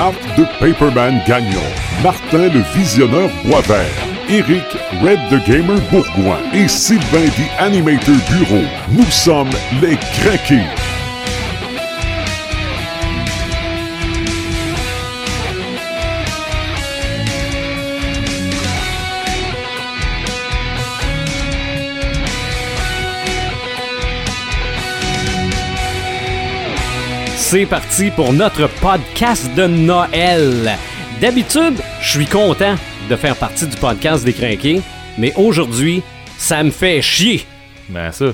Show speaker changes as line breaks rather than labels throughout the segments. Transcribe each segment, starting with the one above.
Marc de Paperman Gagnon, Martin le Visionneur Boisvert, Eric Red the Gamer Bourgoin et Sylvain the Animator Bureau. Nous sommes les Craqués.
C'est parti pour notre podcast de Noël. D'habitude, je suis content de faire partie du podcast des Crinqués, mais aujourd'hui, ça me fait chier.
Ben ça.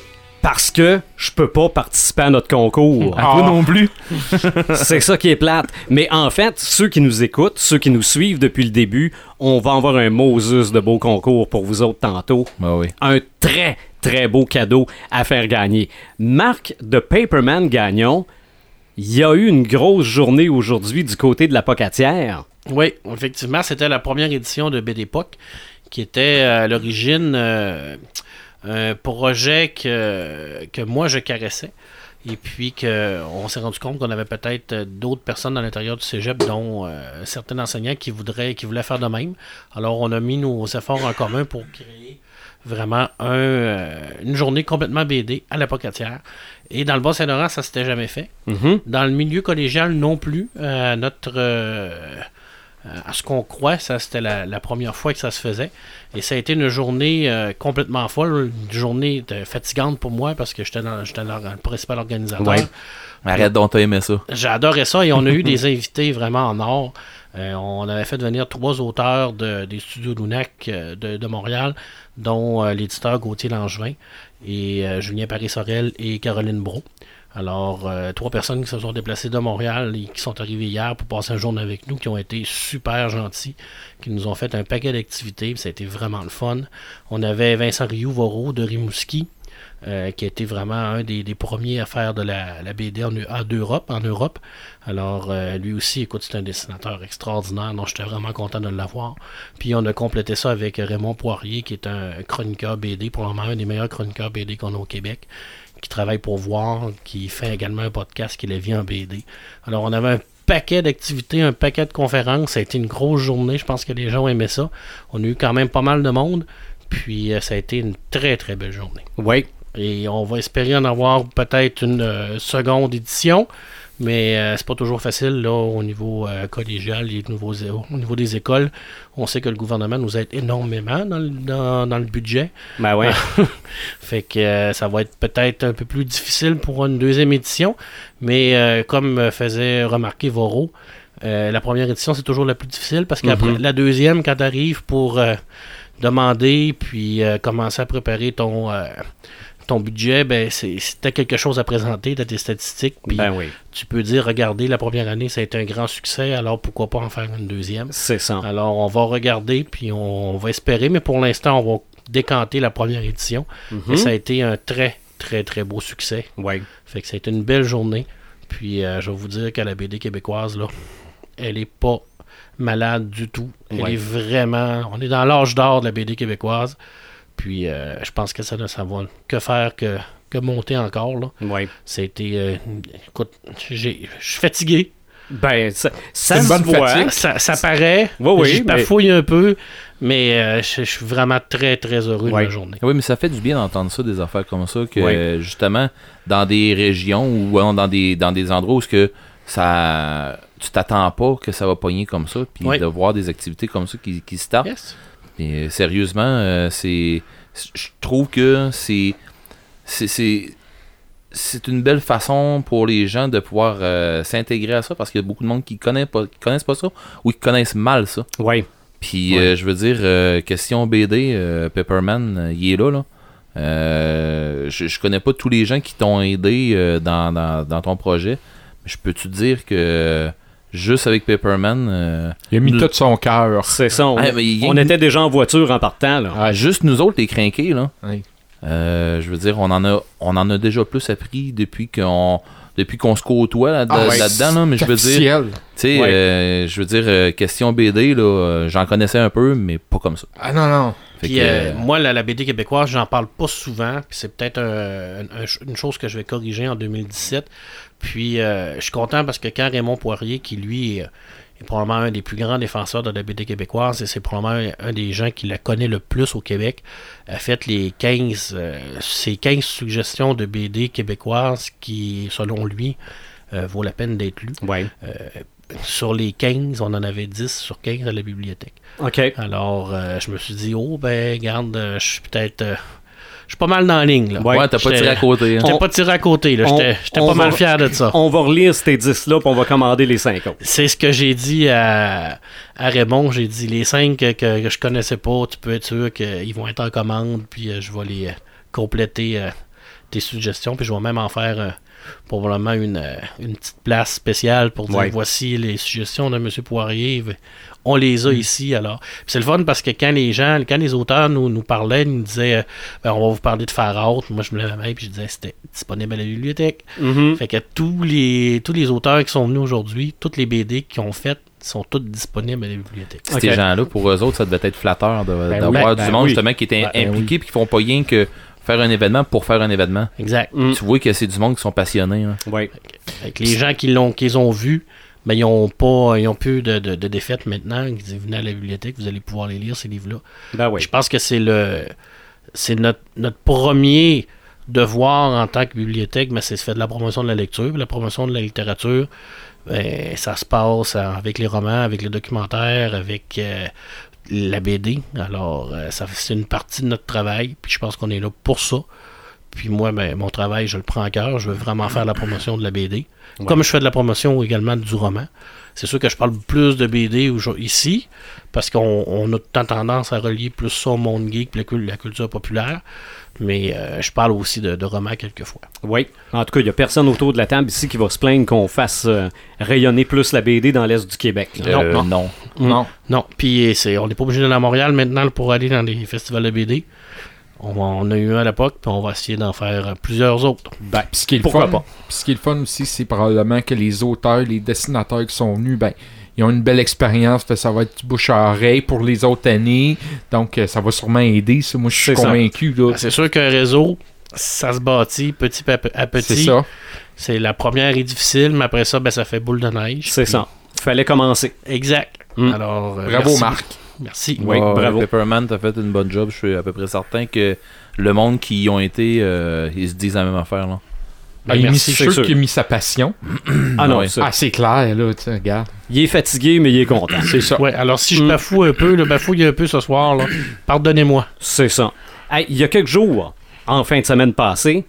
Parce que je peux pas participer à notre concours.
À toi non plus.
C'est ça qui est plate. Mais en fait, ceux qui nous écoutent, ceux qui nous suivent depuis le début, on va avoir un Moses de beau concours pour vous autres tantôt.
Ben oui.
Un très, très beau cadeau à faire gagner. Marc de Paperman Gagnon, il y a eu une grosse journée aujourd'hui du côté de la Pocatière.
Oui, effectivement, c'était la première édition de BDPOC qui était euh, à l'origine euh, un projet que, que moi je caressais. Et puis qu'on s'est rendu compte qu'on avait peut-être d'autres personnes à l'intérieur du cégep, dont euh, certains enseignants qui voudraient, qui voulaient faire de même. Alors on a mis nos efforts en commun pour créer vraiment un, euh, une journée complètement BD à la Pocatière. Et dans le Bas-Saint-Laurent, ça s'était jamais fait.
Mhm.
Dans le milieu collégial non plus. Euh, notre, euh, euh, à ce qu'on croit, ça c'était la, la première fois que ça se faisait. Et ça a été une journée euh, complètement folle, une journée fatigante pour moi parce que j'étais le principal organisateur.
Ouais.
Arrête donc, t'as aimé ça.
J'adorais ça et on a eu des invités vraiment en or. Euh, on avait fait venir trois auteurs de- des studios Lunac euh, de, Montréal, dont euh, l'éditeur Gauthier Langevin et Julien Paris-Sorel et Caroline Bro. Alors, trois personnes qui se sont déplacées de Montréal et qui sont arrivées hier pour passer un jour avec nous, qui ont été super gentils, qui nous ont fait un paquet d'activités, ça a été vraiment le fun. On avait Vincent Rioux-Voro de Rimouski, euh, qui a été vraiment un des, premiers à faire de la, BD en, Europe, en Europe. Alors, euh, lui aussi, écoute, c'est un dessinateur extraordinaire, donc j'étais vraiment content de l'avoir. Puis on a complété ça avec Raymond Poirier, qui est un chroniqueur BD, pour le moment un des meilleurs chroniqueurs BD qu'on a au Québec, qui travaille pour Voir, qui fait également un podcast qui est La vie en BD. Alors, on avait un paquet d'activités, un paquet de conférences. Ça a été une grosse journée. Je pense que les gens aimé ça. On a eu quand même pas mal de monde. Puis, euh, ça a été une très, très belle journée.
Oui.
Et on va espérer en avoir peut-être une euh, seconde édition. Mais euh, c'est pas toujours facile là, au niveau euh, collégial et au niveau, au niveau des écoles. On sait que le gouvernement nous aide énormément dans le, dans- dans le budget.
Ben ouais.
Fait que euh, ça va être peut-être un peu plus difficile pour une deuxième édition. Mais comme faisait remarquer Voro, euh, la première édition, c'est toujours la plus difficile parce qu'après
Mhm.
la deuxième, quand tu arrives pour euh, demander puis euh, commencer à préparer ton, ton budget, ben c'est si t'as quelque chose à présenter, t'as tes statistiques, puis
Ben oui.
tu peux dire, regardez, la première année, ça a été un grand succès, alors pourquoi pas en faire une deuxième?
C'est ça.
Alors, on va regarder, puis on, on va espérer, mais pour l'instant, on va décanter la première édition.
Mhm.
Et ça a été un très, très, très beau succès.
Ouais.
Fait que ça a été une belle journée. Puis, euh, je vais vous dire que la BD québécoise, là, elle est pas malade du tout. Elle
Ouais.
est vraiment... On est dans l'âge d'or de la BD québécoise. Puis, euh, je pense que ça ne ça va que faire que, que monter encore, là. A été... euh, écoute, j'ai- je suis fatigué.
Ben, ça, ça
une
se
bonne
voit.
fatigue.
Ça, ça paraît.
Oui, oui,
Je
mais-
bafouille un peu, mais euh, je, je suis vraiment très, très heureux de la journée.
Oui, mais ça fait du bien d'entendre ça, des affaires comme ça, que justement, dans des régions ou dans des, dans des endroits où ce que ça, tu t'attends pas que ça va pogner comme ça, puis de voir des activités comme ça qui, qui se tapent.
Yes.
Et, euh, sérieusement, euh, c'est, je trouve que c'est, c'est, c'est, une belle façon pour les gens de pouvoir euh, s'intégrer à ça parce qu'il y a beaucoup de monde qui connaît pas, qui connaissent pas ça ou qui connaissent mal ça.
Ouais.
Puis
Ouais.
je veux dire, euh, question BD, Pepperman, il est là. là. Euh, je, je connais pas tous les gens qui t'ont aidé euh, dans, dans, dans ton projet. Mais je peux te dire que juste avec Pepperman, euh,
Il a mis
Le-
tout son cœur.
C'est ça. On,
Ah, il
on était déjà en voiture en partant, là.
Ah,
juste nous autres, les crinqués, là.
Oui.
Euh, je veux dire, on en a, on en a déjà plus appris depuis qu'on depuis qu'on se côtoie là,
Ah ouais,
dedans là, mais je veux dire,
officiel.
tu sais,
Ouais.
euh, je veux dire, euh, question BD là, euh, j'en connaissais un peu, mais pas comme ça.
Ah non, non.
Puis
que,
euh,
euh,
moi, la, la BD québécoise, j'en parle pas souvent. Puis c'est peut-être un- un- une chose que je vais corriger en 2017. Puis euh, je suis content parce que quand Raymond Poirier, qui lui est, est probablement un des plus grands défenseurs de la BD québécoise et c'est probablement un, un des gens qui la connaît le plus au Québec. A fait les 15, euh, ces 15 suggestions de BD québécoises qui, selon lui, euh, vaut la peine d'être lues.
Ouais.
Sur les 15, on en avait 10 sur 15 à la bibliothèque.
OK.
Alors, je me suis dit, oh, ben, garde, je suis peut-être. Je suis pas mal dans la ligne, là.
Ouais,
Ouais, t'as pas tiré à côté. hein.
J'étais pas tiré à côté, J'étais pas mal fier de ça.
On va relire ces 10-là, puis on va commander les 5 autres.
C'est ce que j'ai dit à, à Raymond. J'ai dit les 5 que, que, que je connaissais pas, tu peux être sûr qu'ils vont être en commande, puis euh, je vais les euh, compléter euh, tes suggestions, puis je vais même en faire euh, probablement une, euh, une petite place spéciale pour dire
Ouais.
voici les suggestions de M. Poirier. On les a
Mm.
ici alors. Puis c'est le fun parce que quand les gens, quand les auteurs nous, nous parlaient, ils nous disaient euh, Ben, on va vous parler de Far Out. Moi je me levais la main puis je disais c'était disponible à la bibliothèque.
Mhm.
Fait que tous les, tous les auteurs qui sont venus aujourd'hui, toutes les BD qu'ils ont faites, sont toutes disponibles à la bibliothèque.
Ces gens-là, pour eux autres, ça devait être flatteur de-
Ben
d'avoir
oui,
du
ben
monde
oui.
justement qui était
Ben
impliqué puis qui font pas rien que faire un événement pour faire un événement.
Exact.
Mm.
Tu vois que c'est du monde qui sont passionnés. hein.
Ouais.
Fait que les gens qui l'ont qu'ils ont vu, ben, ils ont pas ils ont plus de, de, de défaites maintenant. Ils disent venez à la bibliothèque, vous allez pouvoir les lire, ces livres-là.
Ben oui.
Je pense que c'est le c'est notre, notre premier devoir en tant que bibliothèque, mais c'est de faire de la promotion de la lecture, la promotion de la littérature. Ben, ça se passe avec les romans, avec les documentaires, avec euh, la BD. Alors, euh, ça c'est une partie de notre travail, puis je pense qu'on est là pour ça. Puis moi, ben, mon travail, je le prends à cœur. Je veux vraiment faire la promotion de la BD. Comme je fais de la promotion également du roman. C'est sûr que je parle plus de BD ici, parce qu'on on a tout le temps tendance à relier plus ça au monde geek, la, la culture populaire. Mais euh, je parle aussi de, de romans quelquefois.
Oui. En tout cas, il n'y a personne autour de la table ici qui va se plaindre qu'on fasse euh, rayonner plus la BD dans l'Est du Québec.
Euh,
non.
non.
Non.
Non, puis c'est, on n'est pas obligé d'aller à Montréal maintenant pour aller dans les festivals de BD. On, va- on a eu un à l'époque, puis on va essayer d'en faire plusieurs autres.
Ben,
ce qui est le
Pourquoi
fun,
pas?
puis ce qui est le fun aussi, c'est probablement que les auteurs, les dessinateurs qui sont venus, ben, ils ont une belle expérience, ça va être bouche à oreille pour les autres années. Donc, euh, ça va sûrement aider. Ça. Moi, je suis convaincu.
C'est sûr qu'un réseau, ça se bâtit petit à pe- à
C'est
petit.
ça.
C'est la première est difficile, mais après ça, ben, ça fait boule de neige.
C'est
Puis-
ça. Fallait commencer.
Exact.
Mm.
Alors, euh,
Bravo,
merci.
Marc.
Merci.
Oui, bravo.
Pepperman, t'as fait une bonne job. Je suis à peu près certain que le monde qui y ont été, euh, ils se disent la même affaire. Là.
Ah, il
merci,
c'est
c'est
sûr
sûr.
qu'il a mis sa passion.
Ah non,
Ouais.
ça.
Ah, c'est clair, là, tu sais, regarde.
Il est fatigué, mais il est content.
C'est ça.
Ouais, alors si je
Mm.
bafoue un peu, le bafouille un peu ce soir, là, pardonnez-moi.
C'est ça. Hey, il y a quelques jours, en fin de semaine passée,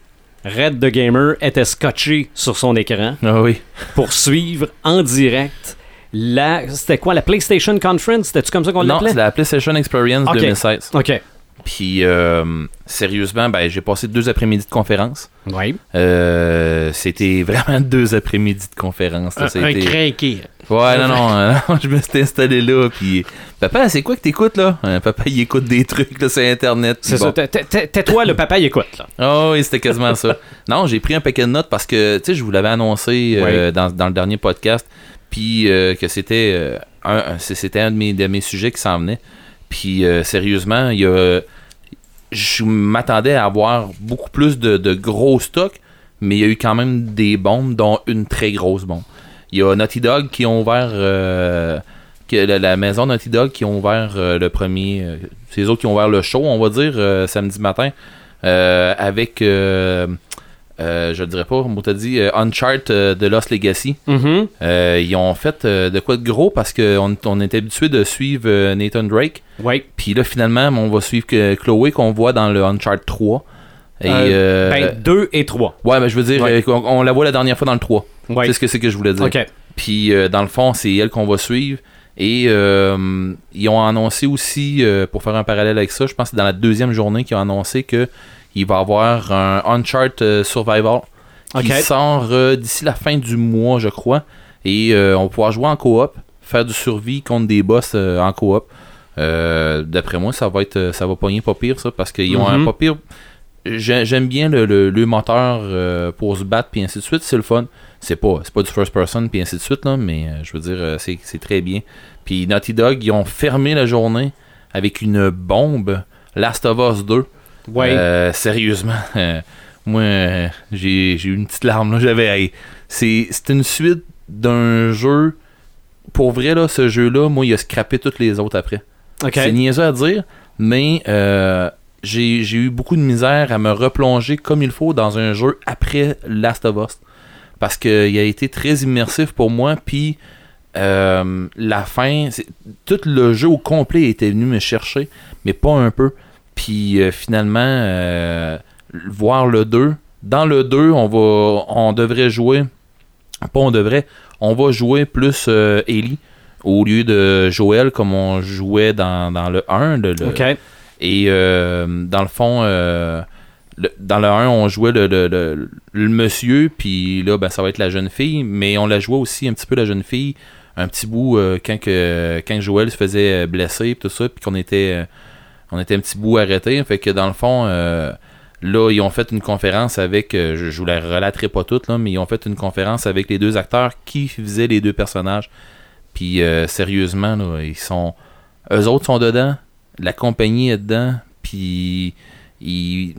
Red the Gamer était scotché sur son écran
Ah oui.
pour suivre en direct la. C'était quoi, la PlayStation Conference? C'était-tu comme ça qu'on
Non,
l'appelait?
c'est la PlayStation Experience
Ok.
2016.
Ok.
Puis, euh, sérieusement, ben, j'ai passé deux après-midi de conférence.
Oui.
Euh, c'était vraiment deux après-midi de conférence. là.
Un, crinqué.
Ouais, non, non, euh, non, je me suis installé là, puis papa, c'est quoi que t'écoutes là? Euh, Papa, il écoute des trucs là sur Internet.
C'est ça.
bon.
Tais-toi, le papa, il écoute. Là.
Ah oui, c'était quasiment ça. Non, j'ai pris un paquet de notes parce que, tu sais, je vous l'avais annoncé euh, dans, dans le dernier podcast, puis que c'était un, c'était un de mes, de mes sujets qui s'en venait. Puis euh, sérieusement, il y a, je m'attendais à avoir beaucoup plus de, de gros stocks, mais il y a eu quand même des bombes, dont une très grosse bombe. Il y a Naughty Dog qui ont ouvert euh, que la, maison Naughty Dog qui ont ouvert euh, le premier. c'est les autres qui ont ouvert le show, on va dire, samedi matin. avec, euh, je le dirais pas, on t'a dit, euh, Uncharted euh, de Lost Legacy.
Mhm.
Euh, ils ont fait euh, de quoi de gros parce qu'on on était habitué de suivre Nathan Drake.
Oui.
Puis là, finalement, on va suivre que Chloé qu'on voit dans le Uncharted 3. Et,
Euh,
euh,
Ben, 2 et 3.
ouais, mais je veux dire,
Ouais.
on, la voit la dernière fois dans le 3.
Oui.
C'est ce que c'est que je voulais dire. Puis dans le fond, c'est elle qu'on va suivre. Et euh, ils ont annoncé aussi, euh, pour faire un parallèle avec ça, je pense que c'est dans la deuxième journée qu'ils ont annoncé que il va y avoir un Uncharted euh, Survival qui sort euh, d'ici la fin du mois, je crois. Et euh, on va pouvoir jouer en coop, faire du survie contre des boss en coop. D'après moi, ça va être, ça va pogner pas pire ça, parce qu'ils ont
Mhm.
un pas pire. J'ai- J'aime bien le, le- le moteur euh, pour se battre puis ainsi de suite, c'est le fun. C'est pas, c'est pas du first person puis ainsi de suite là, mais euh, je veux dire, c'est c'est très bien. Puis Naughty Dog, ils ont fermé la journée avec une bombe. Last of Us 2. Euh, sérieusement, euh, moi, euh, j'ai j'ai eu une petite larme là. J'avais, hey, c'est c'est une suite d'un jeu pour vrai, là, ce jeu-là, moi, il a scrappé toutes les autres après. C'est niaiseux à dire, mais euh, j'ai j'ai eu beaucoup de misère à me replonger comme il faut dans un jeu après Last of Us. Parce qu'il a été très immersif pour moi, puis euh, la fin, c'est- tout le jeu au complet était venu me chercher, mais pas un peu. Puis euh, finalement, euh, voir le 2. Dans le 2, on va on devrait jouer. Pas on devrait. On va jouer plus euh, Ellie au lieu de Joël comme on jouait dans, dans le 1. le- le-
Ok.
et dans le fond, le- dans le 1, on jouait le, le, le- le monsieur, puis là, ben, ça va être la jeune fille, mais on la jouait aussi un petit peu la jeune fille, un petit bout euh, quand, que, quand Joël se faisait blesser, puis tout ça, puis qu'on était, on était un petit bout arrêté. Fait que dans le fond, euh, là, ils ont fait une conférence avec, euh, je, je vous la relaterai pas toute, là, mais ils ont fait une conférence avec les deux acteurs qui faisaient les deux personnages. Puis euh, sérieusement, là, ils sont. Eux autres sont dedans, la compagnie est dedans, puis ils.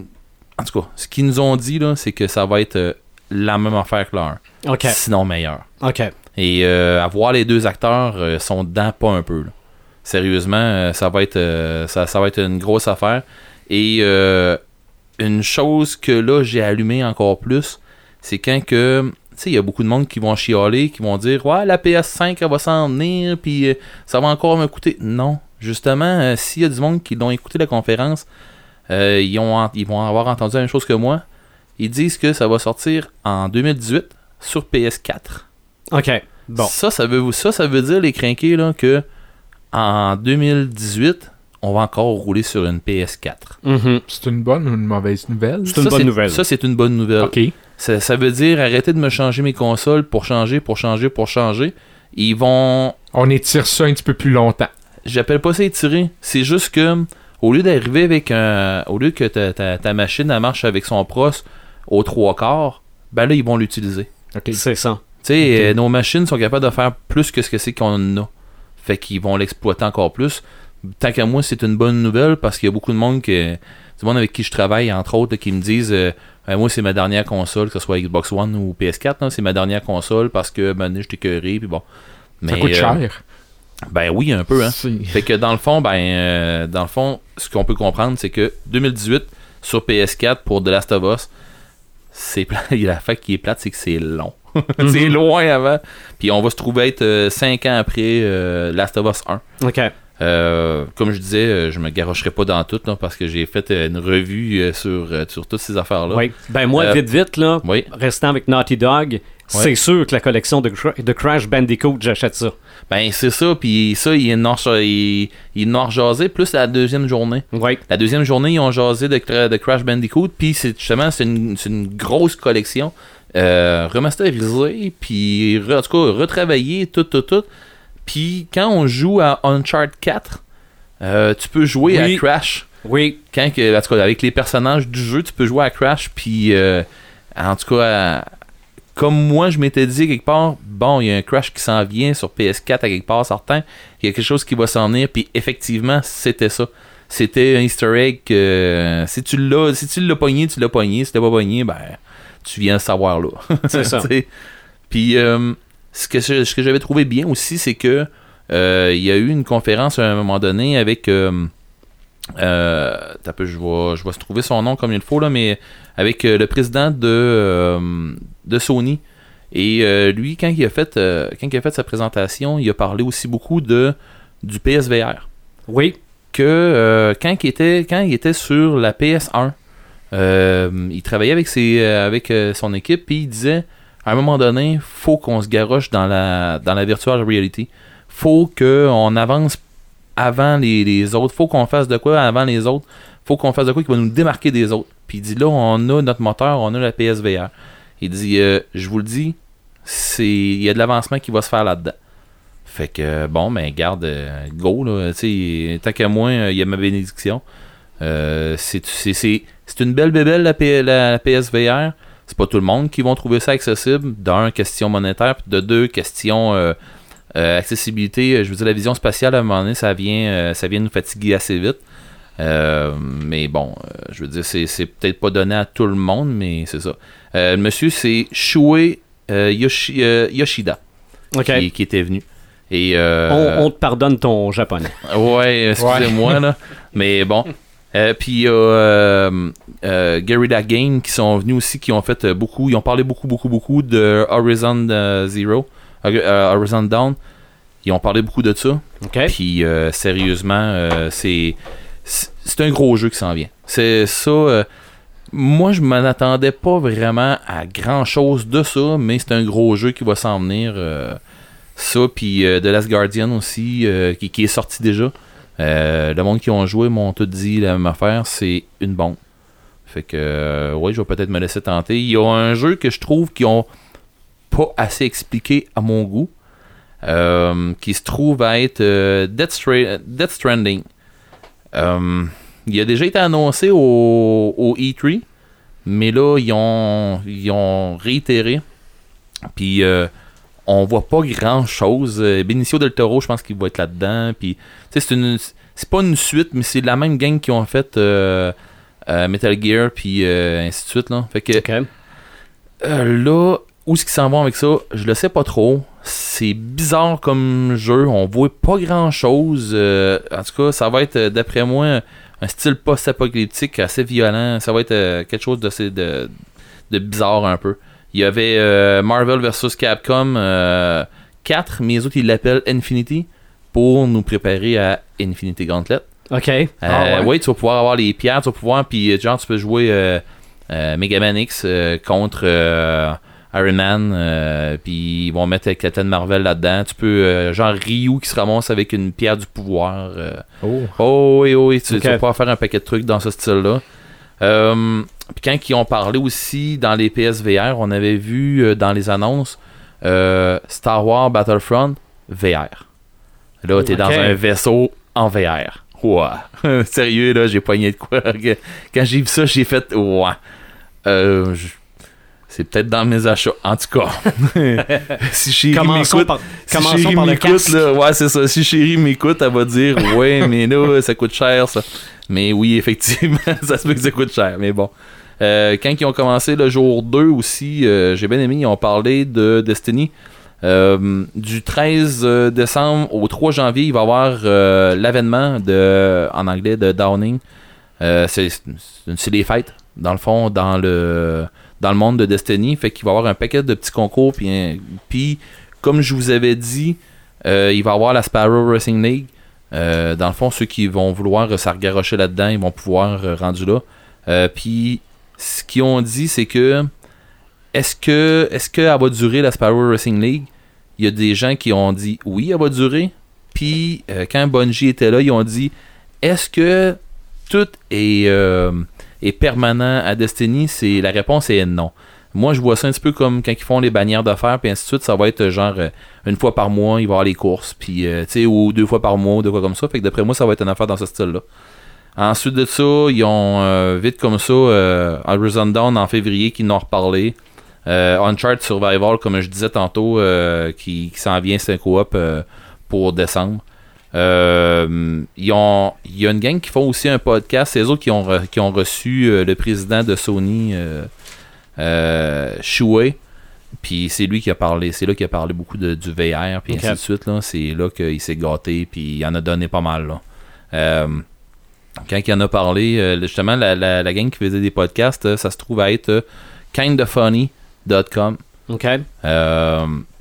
En tout cas, ce qu'ils nous ont dit, là, c'est que ça va être la même affaire que leur, sinon meilleur.
Ok.
Et euh, à voir les deux acteurs sont dedans pas un peu. là. Sérieusement, euh, ça va être euh, ça, ça va être une grosse affaire. Et euh, une chose que là j'ai allumé encore plus, c'est quand que tu sais, il y a beaucoup de monde qui vont chialer, qui vont dire Ouais, la PS5 elle va s'en venir, puis euh, ça va encore me coûter. Non. Justement, euh, s'il y a du monde qui l'ont écouté la conférence, euh, ils, ont, ils vont avoir entendu la même chose que moi. Ils disent que ça va sortir en 2018 sur PS4.
Ok. Bon.
Ça, ça veut, ça, ça veut dire, les crinqués, là, que en 2018, on va encore rouler sur une PS4.
Mhm.
C'est une bonne ou une mauvaise nouvelle?
C'est une
Ça,
bonne nouvelle.
Ça, c'est une bonne nouvelle.
Ok.
Ça, ça veut dire arrêter de me changer mes consoles pour changer, pour changer, pour changer. Ils vont.
On étire ça un petit peu plus longtemps.
J'appelle pas ça étirer. C'est juste que, au lieu d'arriver avec un. Au lieu que ta, ta, ta machine elle marche avec son pros aux trois quarts, ben là, ils vont l'utiliser.
Ok.
C'est ça.
Tu sais, euh, nos machines sont capables de faire plus que ce que c'est qu'on a. Fait qu'ils vont l'exploiter encore plus. Tant qu'à moi, c'est une bonne nouvelle parce qu'il y a beaucoup de monde que, du monde avec qui je travaille, entre autres, là, qui me disent euh, Ben, Moi, c'est ma dernière console, que ce soit Xbox One ou PS4, là, c'est ma dernière console parce que maintenant, je t'écœuré, puis bon.
ça
Mais,
coûte
euh,
cher.
Ben oui, un peu, hein. Fait que dans le fond, ben, euh, dans le fond, ce qu'on peut comprendre, c'est que 2018 sur PS4 pour The Last of Us, c'est la fait qui est plate, c'est que c'est long. c'est loin avant. Puis on va se trouver être 5 ans après euh, Last of Us 1.
Ok.
Euh, comme je disais, euh, je me garocherai pas dans tout là, parce que j'ai fait euh, une revue euh, sur, euh, sur toutes ces affaires-là.
Oui. Ben moi,
Euh,
vite, vite, là,
Oui.
restant avec Naughty Dog, c'est sûr que la collection de, de Crash Bandicoot, j'achète ça.
Ben c'est ça, puis ça, ils en ont ils, ils en ont rejasé plus la deuxième journée.
Oui.
La deuxième journée, ils ont jasé de, Cra- de Crash Bandicoot, puis c'est justement c'est une, c'est une grosse collection euh, remasterisée, puis en tout cas retravaillée, tout, tout, tout. Puis quand on joue à Uncharted 4, euh, tu peux jouer
Oui.
à Crash.
Oui.
Quand que, en tout cas, avec les personnages du jeu, tu peux jouer à Crash, puis euh, en tout cas, comme moi je m'étais dit quelque part, bon, il y a un Crash qui s'en vient sur PS4 à quelque part certain, il y a quelque chose qui va s'en venir, puis effectivement, c'était ça. C'était un easter egg que euh, si tu l'as si tu l'as pogné, tu l'as pogné, si tu l'as pas pogné, ben tu viens le savoir là.
C'est ça.
Puis euh, ce que, je- ce que j'avais trouvé bien aussi, c'est que euh, il y a eu une conférence à un moment donné avec euh, peu, je vais, je vais trouver son nom comme il faut là, mais avec le président de, de Sony. Et lui, quand il a fait quand il a fait sa présentation, il a parlé aussi beaucoup de du PSVR
Oui.
que quand, il était, quand il était sur la PS1, euh, il travaillait avec, ses, euh, avec euh, son équipe, puis il disait à un moment donné, faut qu'on se garoche dans la, dans la virtual reality. faut qu'on avance avant les, les autres. faut qu'on fasse de quoi avant les autres. faut qu'on fasse de quoi qui va nous démarquer des autres. Puis il dit là, on a notre moteur, on a la PSVR. Il dit, je vous le dis, il y a de l'avancement qui va se faire là-dedans. Fait que bon, ben garde, go là. Tu sais, tant qu'à moi, il y a ma bénédiction. C'est c'est- une belle bébelle la, P- la PSVR. C'est pas tout le monde qui vont trouver ça accessible. D'un, question monétaire, puis de deux, question euh, euh, accessibilité. Je veux dire, la vision spatiale à un moment donné, ça vient, euh, ça vient nous fatiguer assez vite. Euh, mais bon, euh, je veux dire, c'est peut-être pas donné à tout le monde, mais c'est ça. Euh, le monsieur, c'est euh, Yoshi- euh, Yoshida qui, qui était venu. Et euh,
On, on te pardonne ton japonais.
Ouais, excusez-moi, là. Mais bon. Euh, puis il y a euh, euh, Guerrilla Game qui sont venus aussi, qui ont fait euh, beaucoup, ils ont parlé beaucoup, beaucoup, beaucoup de Horizon Zero, Horizon Down. Ils ont parlé beaucoup de ça. Puis sérieusement, c'est c'est un gros jeu qui s'en vient. C'est ça. moi, je m'en attendais pas vraiment à grand chose de ça, mais c'est un gros jeu qui va s'en venir. ça, puis The Last Guardian aussi, qui, qui est sorti déjà. Euh, le monde qui ont joué m'ont tout dit la même affaire, c'est une bombe. Fait que, euh, je vais peut-être me laisser tenter. Il y a un jeu que je trouve qu'ils ont pas assez expliqué à mon goût, euh, qui se trouve à être euh, Death, Stra- Death Stranding. Euh, il a déjà été annoncé au, au E3, mais là, ils ont, ils ont réitéré. Puis, on voit pas grand chose. Benicio del Toro, je pense qu'il va être là-dedans. Puis, c'est une. C'est pas une suite, mais c'est la même gang qui ont fait euh, euh, Metal Gear, puis euh, ainsi de suite. Là. Fait que euh, là, où est-ce qu'ils s'en vont avec ça? Je le sais pas trop. C'est bizarre comme jeu. On voit pas grand chose. en tout cas, ça va être, euh, d'après moi, un style post-apocalyptique assez violent. Ça va être euh, quelque chose d'assez de, de bizarre un peu. Il y avait euh, Marvel vs Capcom euh, 4, mais les autres ils l'appellent Infinity pour nous préparer à Infinity Gauntlet.
OK.
Euh,
Ah, ouais.
ouais. tu vas pouvoir avoir les pierres, tu vas pouvoir, puis euh, genre, tu peux jouer euh, euh, Mega Man X euh, contre euh, Iron Man, euh, puis ils vont mettre Captain Marvel là-dedans. Tu peux, euh, genre, Ryu qui se ramasse avec une pierre du pouvoir. euh.
Oh.
Oh, oui, oui, tu, tu vas pouvoir faire un paquet de trucs dans ce style-là. Euh, puis quand ils ont parlé aussi dans les PSVR, on avait vu euh, dans les annonces euh, Star Wars Battlefront VR. Là, t'es dans un vaisseau en VR. Ouah. Sérieux, là, j'ai poigné de quoi? Quand j'ai vu ça, j'ai fait Ouah. Euh, je- C'est peut-être dans mes achats. En tout cas, si chérie m'écoute,
par,
si
commençons
chérie
par le
m'écoute,
casque.
là, ouais, c'est ça. Si chérie m'écoute, elle va dire Ouais, mais là, ça coûte cher, ça. Mais oui, effectivement, ça se peut que ça coûte cher. Mais bon. Euh, quand ils ont commencé le jour 2 aussi, euh, j'ai bien aimé, ils ont parlé de Destiny. Euh, du 13 décembre au 3 janvier, il va y avoir l'avènement de, en anglais de Downing. C'est les fêtes, dans le fond, dans le dans le monde de Destiny. Fait qu'il va y avoir un paquet de petits concours. Puis, comme je vous avais dit, il va y avoir la Sparrow Racing League. Dans le fond, ceux qui vont vouloir euh, s'argarocher là-dedans, ils vont pouvoir euh, rendu là. Puis ce qu'ils ont dit, c'est que est-ce que est-ce qu'elle va durer la Sparrow Racing League? Il y a des gens qui ont dit oui, elle va durer. Puis euh, quand Bungie était là, ils ont dit est-ce que tout est, euh, est permanent à Destiny? C'est la réponse est non. Moi, je vois ça un petit peu comme quand ils font les bannières d'affaires, puis ainsi de suite. Ça va être genre euh, une fois par mois, il va y avoir les courses, puis tu ou deux fois par mois, ou deux fois comme ça. Fait d'après moi, ça va être une affaire dans ce style-là. Ensuite de ça, ils ont euh, vite comme ça euh, Horizon Dawn en février qui nous ont reparlé. Euh, Uncharted Survival, comme je disais tantôt, euh, qui, qui s'en vient, c'est un co-op pour décembre. Ils ont, il y a une gang qui font aussi un podcast. C'est eux autres qui ont, re- qui ont reçu le président de Sony, Shuei. Puis c'est lui qui a parlé, c'est là qu'il a parlé beaucoup de, du VR, puis ainsi de suite. C'est là qu'il s'est gâté, puis il en a donné pas mal. Là. Quand il en a parlé, euh, justement, la, la, la gang qui faisait des podcasts, euh, ça se trouve à être euh, kindafunny.com.
OK.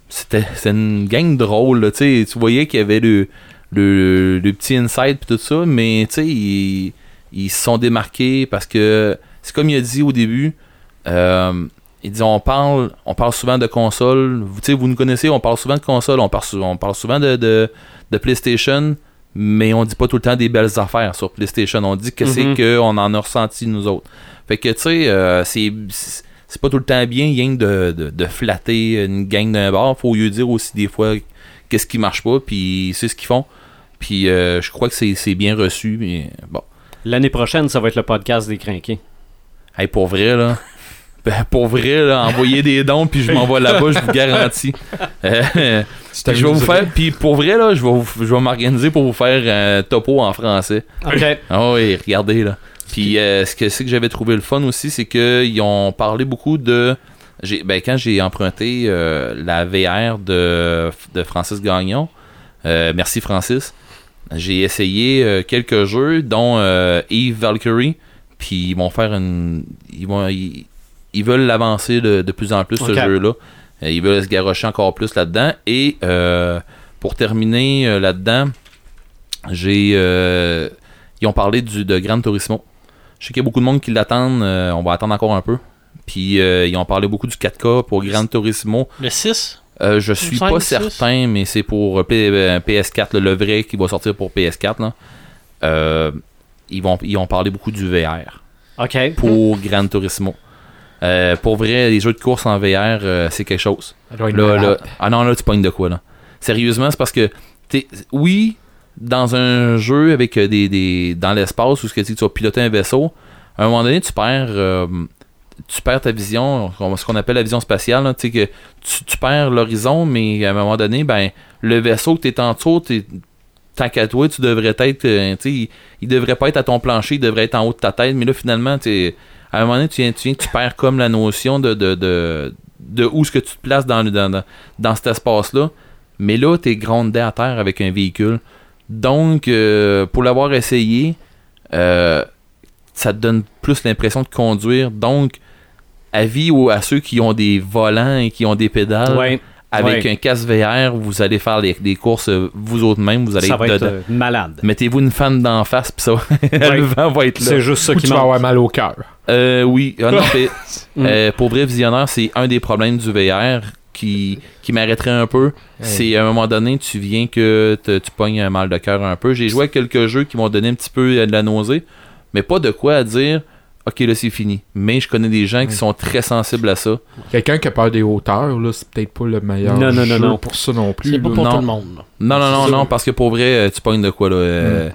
C'était c'est une gang drôle, là, tu voyais qu'il y avait le, le, le petit puis tout ça, mais tu sais, ils, ils se sont démarqués parce que c'est comme il a dit au début, euh, il dit on parle, on parle souvent de consoles, vous, nous connaissez, on parle souvent de consoles, on parle, sou- on parle souvent de, de, de PlayStation, mais on dit pas tout le temps des belles affaires sur PlayStation, on dit que
Mhm.
c'est qu'on en a ressenti nous autres. Fait que tu sais, euh, c'est c'est pas tout le temps bien rien de, de, de flatter une gang d'un bar. Faut lui dire aussi des fois qu'est-ce qui marche pas, puis c'est ce qu'ils font. Puis euh, je crois que c'est c'est bien reçu. Mais bon,
L'année prochaine, ça va être le podcast des crinqués.
hey, pour vrai là. Ben, pour vrai, là, envoyez des dons, puis je m'en vais là-bas, je vous garantis. Euh, je vais vous faire, puis pour vrai, là, je vais, vous- je vais m'organiser pour vous faire un topo en français.
OK.
Ah oui, regardez là. Puis euh, ce que c'est que j'avais trouvé le fun aussi, c'est qu'ils ont parlé beaucoup de. Ben, quand j'ai emprunté euh, la VR de, de Francis Gagnon, Euh, merci Francis. J'ai essayé euh, quelques jeux, dont euh, Eve Valkyrie, puis ils vont faire une. Ils vont. Ils, ils veulent l'avancer de, de plus en plus ce jeu-là. Euh, ils veulent se garrocher encore plus là-dedans. Et euh, pour terminer euh, là-dedans, j'ai. ils ont parlé du, de Gran Turismo. Je sais qu'il y a beaucoup de monde qui l'attendent. on va attendre encore un peu. Puis ils ont parlé beaucoup du 4K pour Gran Turismo.
Le 6
Euh, je suis pas certain, mais c'est pour euh, P- euh, PS4, là, le vrai qui va sortir pour PS4. Là. Euh, ils, vont, ils ont parlé beaucoup du VR
OK.
pour Gran Turismo. Euh, pour vrai, les jeux de course en VR, euh, c'est quelque chose. Là, là, ah non, là, tu pognes de quoi, là? Sérieusement, c'est parce que, t'es- oui, dans un jeu avec euh, des, des dans l'espace où ce que tu vas piloter un vaisseau, à un moment donné, tu perds, euh, tu perds ta vision, ce qu'on appelle la vision spatiale, là, tu sais, que tu, tu perds l'horizon, mais à un moment donné, ben, le vaisseau que tu es en dessous, t'es- tant qu'à toi, tu devrais être, tu sais, il, il devrait pas être à ton plancher, il devrait être en haut de ta tête, mais là, finalement, tu à un moment donné, tu viens, tu, viens, tu perds comme la notion de, de, de, où est-ce que tu te places dans, dans, dans, cet espace-là. Mais là, tu es grondé à terre avec un véhicule. Donc, euh, pour l'avoir essayé, euh, ça te donne plus l'impression de conduire. Donc, avis aux- à ceux qui ont des volants et qui ont des pédales. Avec
ouais.
un casque VR, vous allez faire des, courses euh, vous autres mêmes, vous allez
Ça
être
va être
dedans.
euh, malade.
Mettez-vous une fan d'en face, puis ça va-
Ouais.
le vent va être là.
C'est juste ça qui
tu vas
manque.
avoir mal au cœur.
Euh, oui, Ah non, mais,
Mm.
euh, pour vrai visionnaire, c'est un des problèmes du VR qui, qui m'arrêterait un peu. C'est à un moment donné, tu viens que te- tu pognes un mal de cœur un peu. J'ai joué à quelques jeux qui m'ont donné un petit peu de la nausée, mais pas de quoi à dire. Ok, là c'est fini. Mais je connais des gens qui sont très sensibles à ça.
Quelqu'un qui a peur des hauteurs, là, c'est peut-être pas le meilleur
Non, non, non,
jeu
non.
pour ça non plus.
C'est pas
là.
pour
non.
tout le monde. là.
Non, non, non, non, parce que pour vrai, euh, tu pognes de quoi là. euh,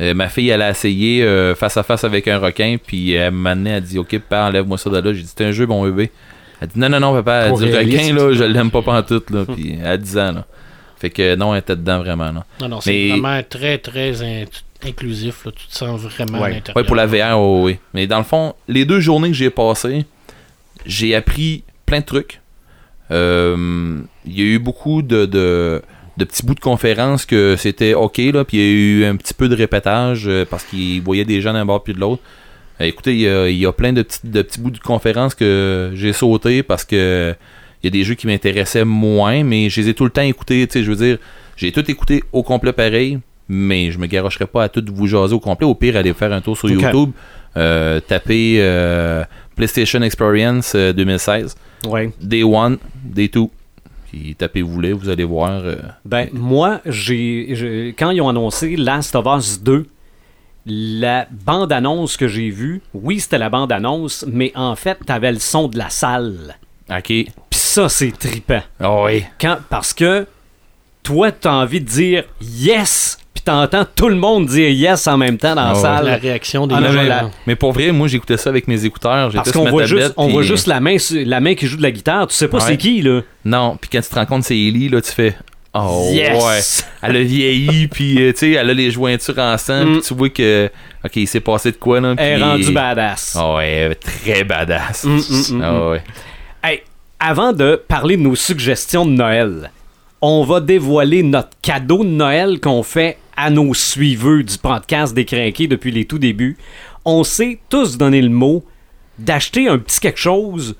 euh, ma fille, elle a essayé euh, face à face avec un requin, puis elle m'a amené, elle dit Ok, papa, enlève-moi ça de là. J'ai dit C'est un jeu, bon bébé. Elle dit Non, non, non, papa, elle dit Le requin, là, je l'aime pas pantoute, là. Puis à 10 ans, là. Fait que non, elle était dedans vraiment, là.
Non, non, c'est
Mais-
vraiment très, très in- inclusif. Là. Tu te sens vraiment
Ouais.
à l'intérieur.
Ouais, pour la VR, oui. Mais dans le fond, les deux journées que j'ai passées, j'ai appris plein de trucs. Euh, Il y a eu beaucoup de, de, de petits bouts de conférences que c'était OK, là, puis il y a eu un petit peu de répétage euh, parce qu'ils voyaient des gens d'un bord puis de l'autre. Euh, écoutez, il y a, il y a plein de petits, de petits bouts de conférences que j'ai sauté parce que il y a des jeux qui m'intéressaient moins, mais je les ai tout le temps écoutés. Je veux dire, j'ai tout écouté au complet pareil, mais je me garocherai pas à tout vous jaser au complet. Au pire, allez faire un tour sur. YouTube, euh, tapez euh, PlayStation Experience euh, 2016,
Ouais.
Day 1, Day 2. Puis tapez-vous les, vous allez voir. euh,
Ben, moi, j'ai, quand ils ont annoncé Last of Us 2, la bande-annonce que j'ai vue, oui, c'était la bande-annonce, mais en fait, t'avais le son de la salle.
OK.
Puis ça, c'est trippant.
Ah oui.
Quand, parce que toi, t'as envie de dire yes, t'entends tout le monde dire yes en même temps dans la
Ah ouais.
salle.
La réaction des
Ah,
gens.
mais la-
Mais pour vrai, moi, j'écoutais ça avec mes écouteurs.
Parce qu'on
ma
voit,
tablette,
juste, on voit juste la main, la main qui joue de la guitare. Tu sais pas
Ouais.
c'est qui, là.
Non, puis quand tu te rends compte que c'est Ellie, là, tu fais. Oh,
yes!
ouais. Elle a vieilli, puis euh, tu sais, elle a les jointures ensemble,
Mm.
puis tu vois que. Ok, il s'est passé de quoi, là.
Elle est rendue badass.
Ah ouais, très badass.
Mm, mm, mm,
ouais.
Hey, avant de parler de nos suggestions de Noël, on va dévoiler notre cadeau de Noël qu'on fait à nos suiveux du podcast des Crinqués depuis les tout débuts. On s'est tous donné le mot d'acheter un petit quelque chose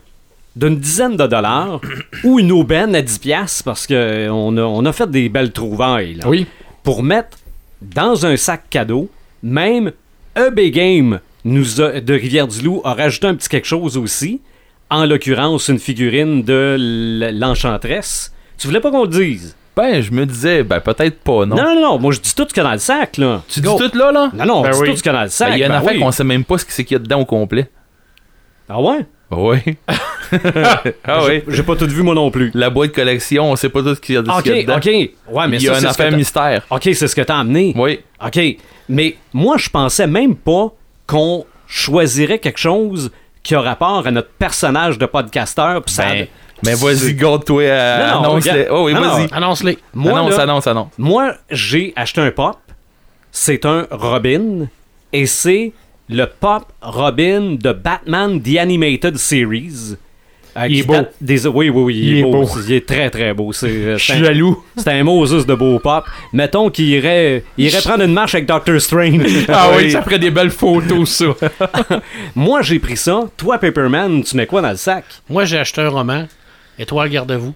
d'une dizaine de dollars ou une aubaine à 10 piastres parce que on a, on a fait des belles trouvailles là,
Oui.
pour mettre dans un sac cadeau. Même EB Game nous a- de Rivière-du-Loup a rajouté un petit quelque chose aussi. En l'occurrence, une figurine de l'Enchantresse. Tu voulais pas qu'on le dise?
Ben, je me disais, ben peut-être pas, non.
Non, non, non, moi je dis tout ce qu'il y a dans le sac, là.
Tu dis tout là, là?
Non, non, on
Ben
dit
oui.
tout ce qu'il y a dans le sac.
Ben, Il y a une
ben
affaire
oui.
qu'on sait même pas ce que c'est qu'il y a dedans au complet.
Ah ouais?
Oui. ah oui.
J'ai pas tout vu, moi non plus.
La boîte collection, on sait pas tout ce qu'il y a, ce
Ok,
qu'il y a dedans.
ok. Ouais, mais
Il y a
ça,
une affaire mystère.
Ok, c'est ce que t'as amené.
Oui.
OK. Mais moi, je pensais même pas qu'on choisirait quelque chose qui a rapport à notre personnage de podcasteur. pis ça-
Ben, mais vas-y, garde-toi à
Non, non,
annonce-les. Oh oui,
Non, non,
vas-y.
Annonce-les.
moi,
annonce,
là,
annonce, annonce.
moi, j'ai acheté un pop. C'est un Robin. Et c'est le pop Robin de Batman The Animated Series. euh,
Il est beau.
des- oui, oui, oui, il,
Il
est
est
beau.
beau.
Il est très, très beau. C'est euh,
Je
c'est
suis
un,
jaloux.
c'est un Moses de beau pop. Mettons qu'il irait, il irait prendre une marche avec Doctor Strange.
Ah oui, ça ferait des belles photos, ça.
Moi, j'ai pris ça. Toi, Paperman, tu mets quoi dans le sac?
Moi, j'ai acheté un roman, Étoile garde-vous.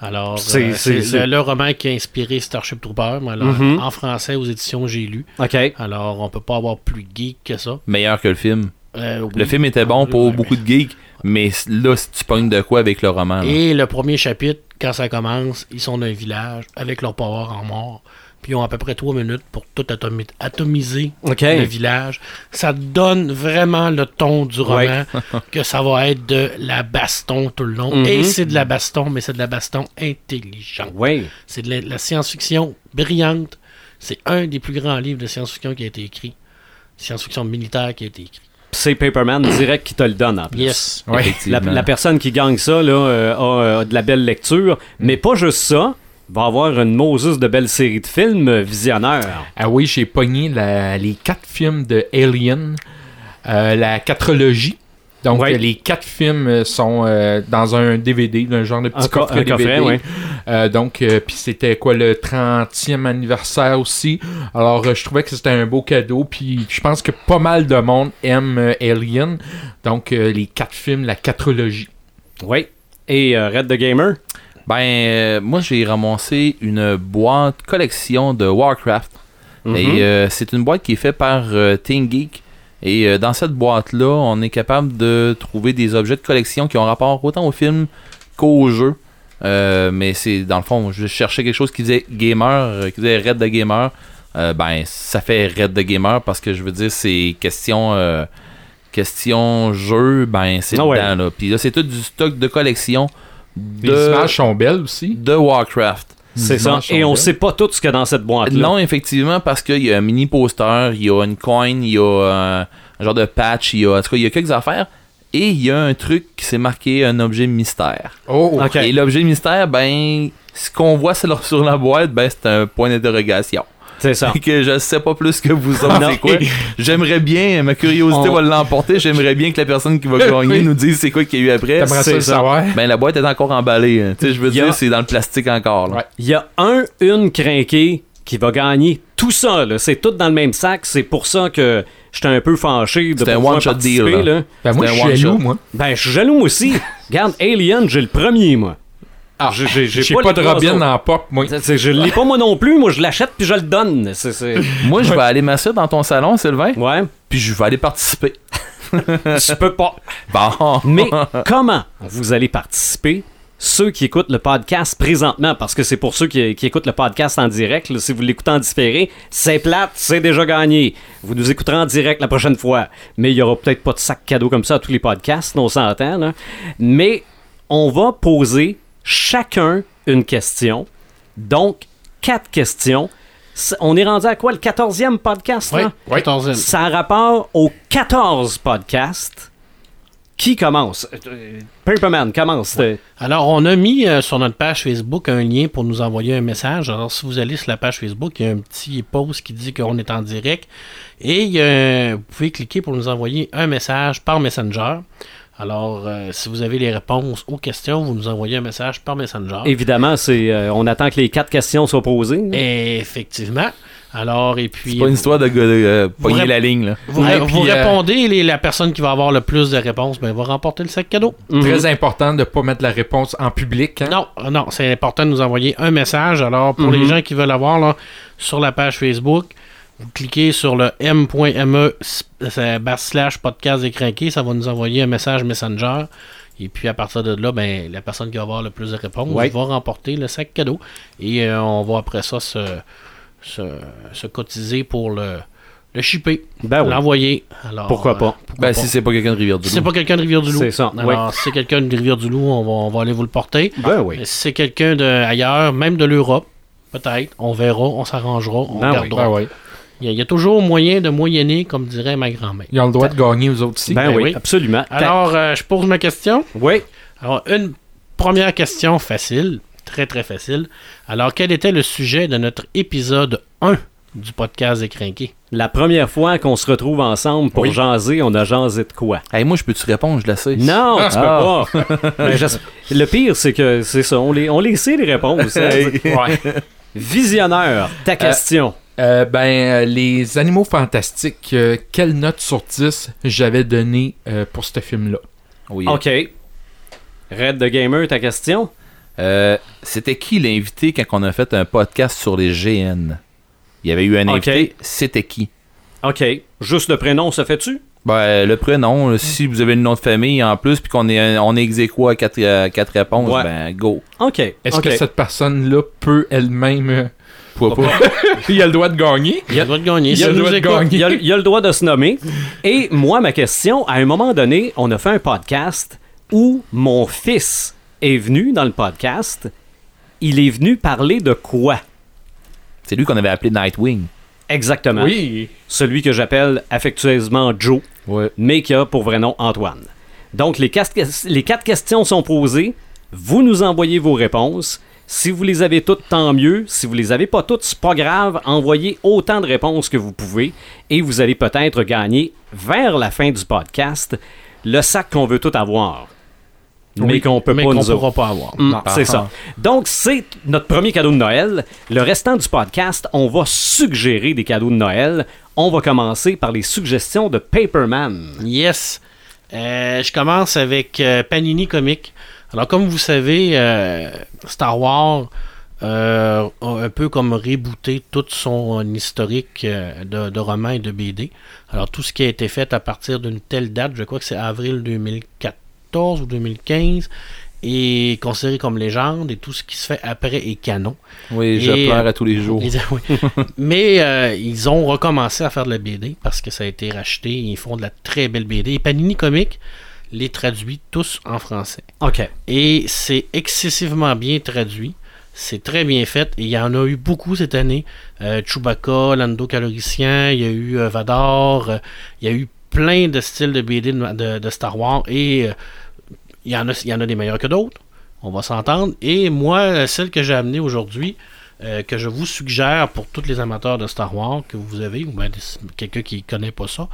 Alors,
C'est-
euh,
c'est-
c'est
c'est-
le, le roman qui a inspiré Starship Trooper. mais alors,
Mhm.
En français, aux éditions J'ai lu.
OK.
Alors, on peut pas avoir plus geek que ça.
Meilleur que le film.
Euh, oui.
Le film était bon pour
Ouais.
beaucoup de geeks, mais là, si tu pognes de quoi avec le roman. là?
Et le premier chapitre, quand ça commence, ils sont dans un village avec leur power en mort. Puis ils ont à peu près trois minutes pour tout atomi- atomiser
OK.
le village. Ça donne vraiment le ton du roman,
Ouais.
que ça va être de la baston tout le long.
Mhm.
Et c'est de la baston, mais c'est de la baston intelligente.
Oui.
C'est de la, la science-fiction brillante. C'est un des plus grands livres de science-fiction qui a été écrit. Science-fiction militaire qui a été écrit.
C'est Paperman direct qui te le donne en plus.
Yes.
Ouais.
La, personne qui gagne ça là, euh, a euh, de la belle lecture, mais pas juste ça. Va avoir une Moses de belles séries de films euh, visionnaires.
Ah oui, j'ai pogné la- les quatre films de Alien, euh, la quatrilogie. Donc,
Ouais.
les quatre films euh, sont euh, dans un DVD, d'un genre de petit
Un co-
coffret
un coffret,
DVD.
ouais.
Euh, donc, euh, puis c'était quoi le 30e anniversaire aussi. Alors, je trouvais que c'était un beau cadeau. Puis, je pense que pas mal de monde aime Alien. Donc, les quatre films, la quatrilogie.
Oui. Et Red the Gamer?
Ben, euh, moi, j'ai ramassé une boîte collection de Warcraft.
Mhm.
Et euh, c'est une boîte qui est faite par euh, Teen Geek. Et euh, dans cette boîte-là, on est capable de trouver des objets de collection qui ont rapport autant au film qu'au jeu. Mais c'est dans le fond, je cherchais quelque chose qui disait gamer, qui disait Red the Gamer. Ben, ça fait Red the Gamer parce que je veux dire, c'est question, question jeu, ben, c'est
Ah ouais.
dedans, là. Puis là, c'est tout du stock de collection
Les
de,
images sont belles aussi.
de Warcraft.
C'est
Les
ça. Et on sait pas tout ce qu'il y a dans cette boîte-là.
Non, effectivement, parce qu'il y a un mini poster, il y a une coin, il y a un, un genre de patch, il y a, en tout cas, il y a quelques affaires. Et il y a un truc qui s'est marqué un objet mystère.
Oh,
Ok.
Et l'objet mystère, ben, ce qu'on voit sur la, sur la boîte, ben, c'est un point d'interrogation.
C'est ça.
Et que je sais pas plus que vous autres, c'est quoi. J'aimerais bien, ma curiosité
On-
va l'emporter, j'aimerais bien que la personne qui va gagner
Oui.
nous dise c'est quoi qu'il y a eu après.
T'aimerais ça
c'est
le
ça.
savoir?
Ben, la boîte est encore emballée. hein. Tu sais, je veux
a-
dire, c'est dans le plastique encore.
Ouais.
Il y a un, une crinquée qui va gagner tout ça. C'est tout dans le même sac. C'est pour ça que j'étais un peu fâché de
C'est un
pouvoir participer.
deal, là.
là.
Ben, moi,
C'est
je
un
suis
one
jaloux, moi.
Ben, je suis jaloux moi aussi. Regarde, Alien, j'ai le premier, moi.
Ah,
J'ai- j'ai- j'ai
j'ai
pas
pas, de Robin
autres.
en pop, moi.
C'est- c'est- Je l'ai pas moi non plus. Moi, je l'achète puis je le donne. C'est- c'est-
Moi, je vais aller m'asseoir dans ton salon, Sylvain,
Ouais.
puis je vais aller participer.
Tu peux pas.
Bon.
Mais comment vous allez participer? Ceux qui écoutent le podcast présentement, parce que c'est pour ceux qui, qui écoutent le podcast en direct, là, si vous l'écoutez en différé, c'est plate, c'est déjà gagné. Vous nous écouterez en direct la prochaine fois. Mais il y aura peut-être pas de sac cadeau comme ça à tous les podcasts, on s'entend. là. Mais on va poser chacun une question. Donc, quatre questions. On est rendu à quoi? Le 14e podcast?
Oui,
là?
14e.
Ça a rapport aux 14 podcasts. Qui commence? Euh, Paperman, commence. Euh,
Alors, on a mis euh, sur notre page Facebook un lien pour nous envoyer un message. Alors, si vous allez sur la page Facebook, il y a un petit post qui dit qu'on est en direct. Et vous pouvez cliquer pour nous envoyer un message par Messenger. Alors, euh, si vous avez les réponses aux questions, vous nous envoyez un message par Messenger.
Évidemment, c'est, euh, on attend que les quatre questions soient posées.
Effectivement. Alors, et puis.
C'est pas une histoire de, de, euh, pogner la ligne, là.
Vous,
Ouais,
vous
puis, euh,
répondez, les- la personne qui va avoir le plus de réponses ben, va remporter le sac cadeau.
Mhm.
Très important de ne pas mettre la réponse en public. hein.
Non, non, c'est important de nous envoyer un message. Alors, pour
Mhm.
les gens qui veulent avoir là, sur la page Facebook, vous cliquez sur le m.me c'est basse slash podcast décrinqué, ça va nous envoyer un message Messenger. Et puis à partir de là, ben, la personne qui va avoir le plus de réponses
Ouais.
va remporter le sac cadeau. Et euh, on va après ça se, se, se cotiser pour le, le shipper,
Ben oui.
l'envoyer. Alors,
Pourquoi pas?
pourquoi
Ben,
pas?
si c'est pas quelqu'un de
Si
Rivière-du-Loup.
c'est pas quelqu'un de Rivière-du-Loup.
C'est ça,
Alors, si c'est quelqu'un de Rivière-du-Loup, on va, on va aller vous le porter.
Ben oui.
Si c'est quelqu'un d'ailleurs, même de l'Europe, peut-être, on verra, on s'arrangera, on
Ben oui,
regardera.
Ben ouais.
Il, y a, il y a toujours moyen de moyenner, comme dirait ma grand-mère.
Ils ont le droit de gagner aux autres aussi.
Ben,
ben
oui,
oui.
absolument.
Alors, euh, je pose ma question.
Oui.
Alors, une première question facile, très très facile. Alors, quel était le sujet de notre épisode 1 du podcast des Crinqués?
La première fois qu'on se retrouve ensemble pour
Oui.
jaser, on a jasé de quoi?
Hey, moi, je peux-tu répondre? Je la sais.
Non, tu
Ah.
peux pas. Ben, le pire, c'est que c'est ça. On les, on les sait, les réponses. hein. Visionneur, ta question.
Euh, ben, euh, les animaux fantastiques, euh, quelle note sur 10 j'avais donné euh, pour ce film-là?
Oui.
OK. Red the Gamer, ta question?
Euh, C'était qui l'invité quand on a fait un podcast sur les GN? Il y avait eu un
Ok.
invité. C'était qui?
OK. Juste le prénom, ça fait-tu?
Ben, le prénom, si vous avez le nom de famille en plus, puis qu'on est, on est à quatre, quatre réponses,
Ouais.
ben, go.
OK.
Est-ce que cette personne-là peut elle-même...
Pourquoi pas?
il a le droit de gagner?
Il a le droit de gagner.
Il a
Ça
le
nous
droit de
écoute.
gagner.
Il a, il a le droit de se nommer. Et moi, ma question, à un moment donné, on a fait un podcast où mon fils est venu dans le podcast. Il est venu parler de quoi?
C'est lui qu'on avait appelé Nightwing.
Exactement.
Oui.
Celui que j'appelle affectueusement Joe,
Ouais.
mais qui a pour vrai nom Antoine. Donc, les quatre, les quatre questions sont posées. Vous nous envoyez vos réponses. Si vous les avez toutes, tant mieux. Si vous les avez pas toutes, c'est pas grave. Envoyez autant de réponses que vous pouvez et vous allez peut-être gagner vers la fin du podcast le sac qu'on veut tout avoir. mais qu'on peut
mais
pas
qu'on
nous
pourra
autres.
pas avoir.
Mm,
Non.
c'est ça. Donc, c'est notre premier cadeau de Noël. Le restant du podcast, on va suggérer des cadeaux de Noël. On va commencer par les suggestions de Paperman.
Yes. Euh, je commence avec euh, Panini Comics. Alors, comme vous savez, euh, Star Wars euh, a un peu comme rebooté tout son historique euh, de, de romans et de BD. Alors, tout ce qui a été fait à partir d'une telle date, je crois que c'est avril 2014 ou 2015, est considéré comme légende et tout ce qui se fait après est canon.
Oui, je pleure à tous les jours.
Oui. Mais euh, ils ont recommencé à faire de la BD parce que ça a été racheté. Ils font de la très belle BD. Et Panini Comics les traduit tous en français.
OK.
Et c'est excessivement bien traduit. C'est très bien fait. Et il y en a eu beaucoup cette année. Euh, Chewbacca, Lando Caloricien, il y a eu euh, Vador, euh, il y a eu plein de styles de BD de, de- de Star Wars. Et il y, en a, il y en a des meilleurs que d'autres. On va s'entendre. Et moi, celle que j'ai amenée aujourd'hui, que je vous suggère pour tous les amateurs de Star Wars que vous avez, ou bien quelqu'un qui ne connaît pas ça,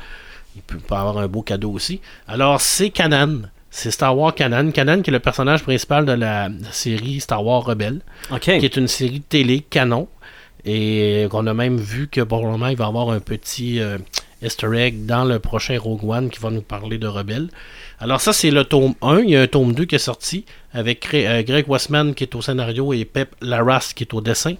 il peut, peut avoir un beau cadeau aussi. Alors, c'est Kanan. C'est Star Wars Kanan. Kanan qui est le personnage principal de la série Star Wars Rebelle,
OK.
qui est une série de télé canon. Et qu'on a même vu que pour le moment, il va avoir un petit euh, easter egg dans le prochain Rogue One qui va nous parler de Rebelle. Alors ça, c'est le tome 1. Il y a un tome 2 qui est sorti avec euh, Greg Westman qui est au scénario et Pep Larraz qui est au dessin.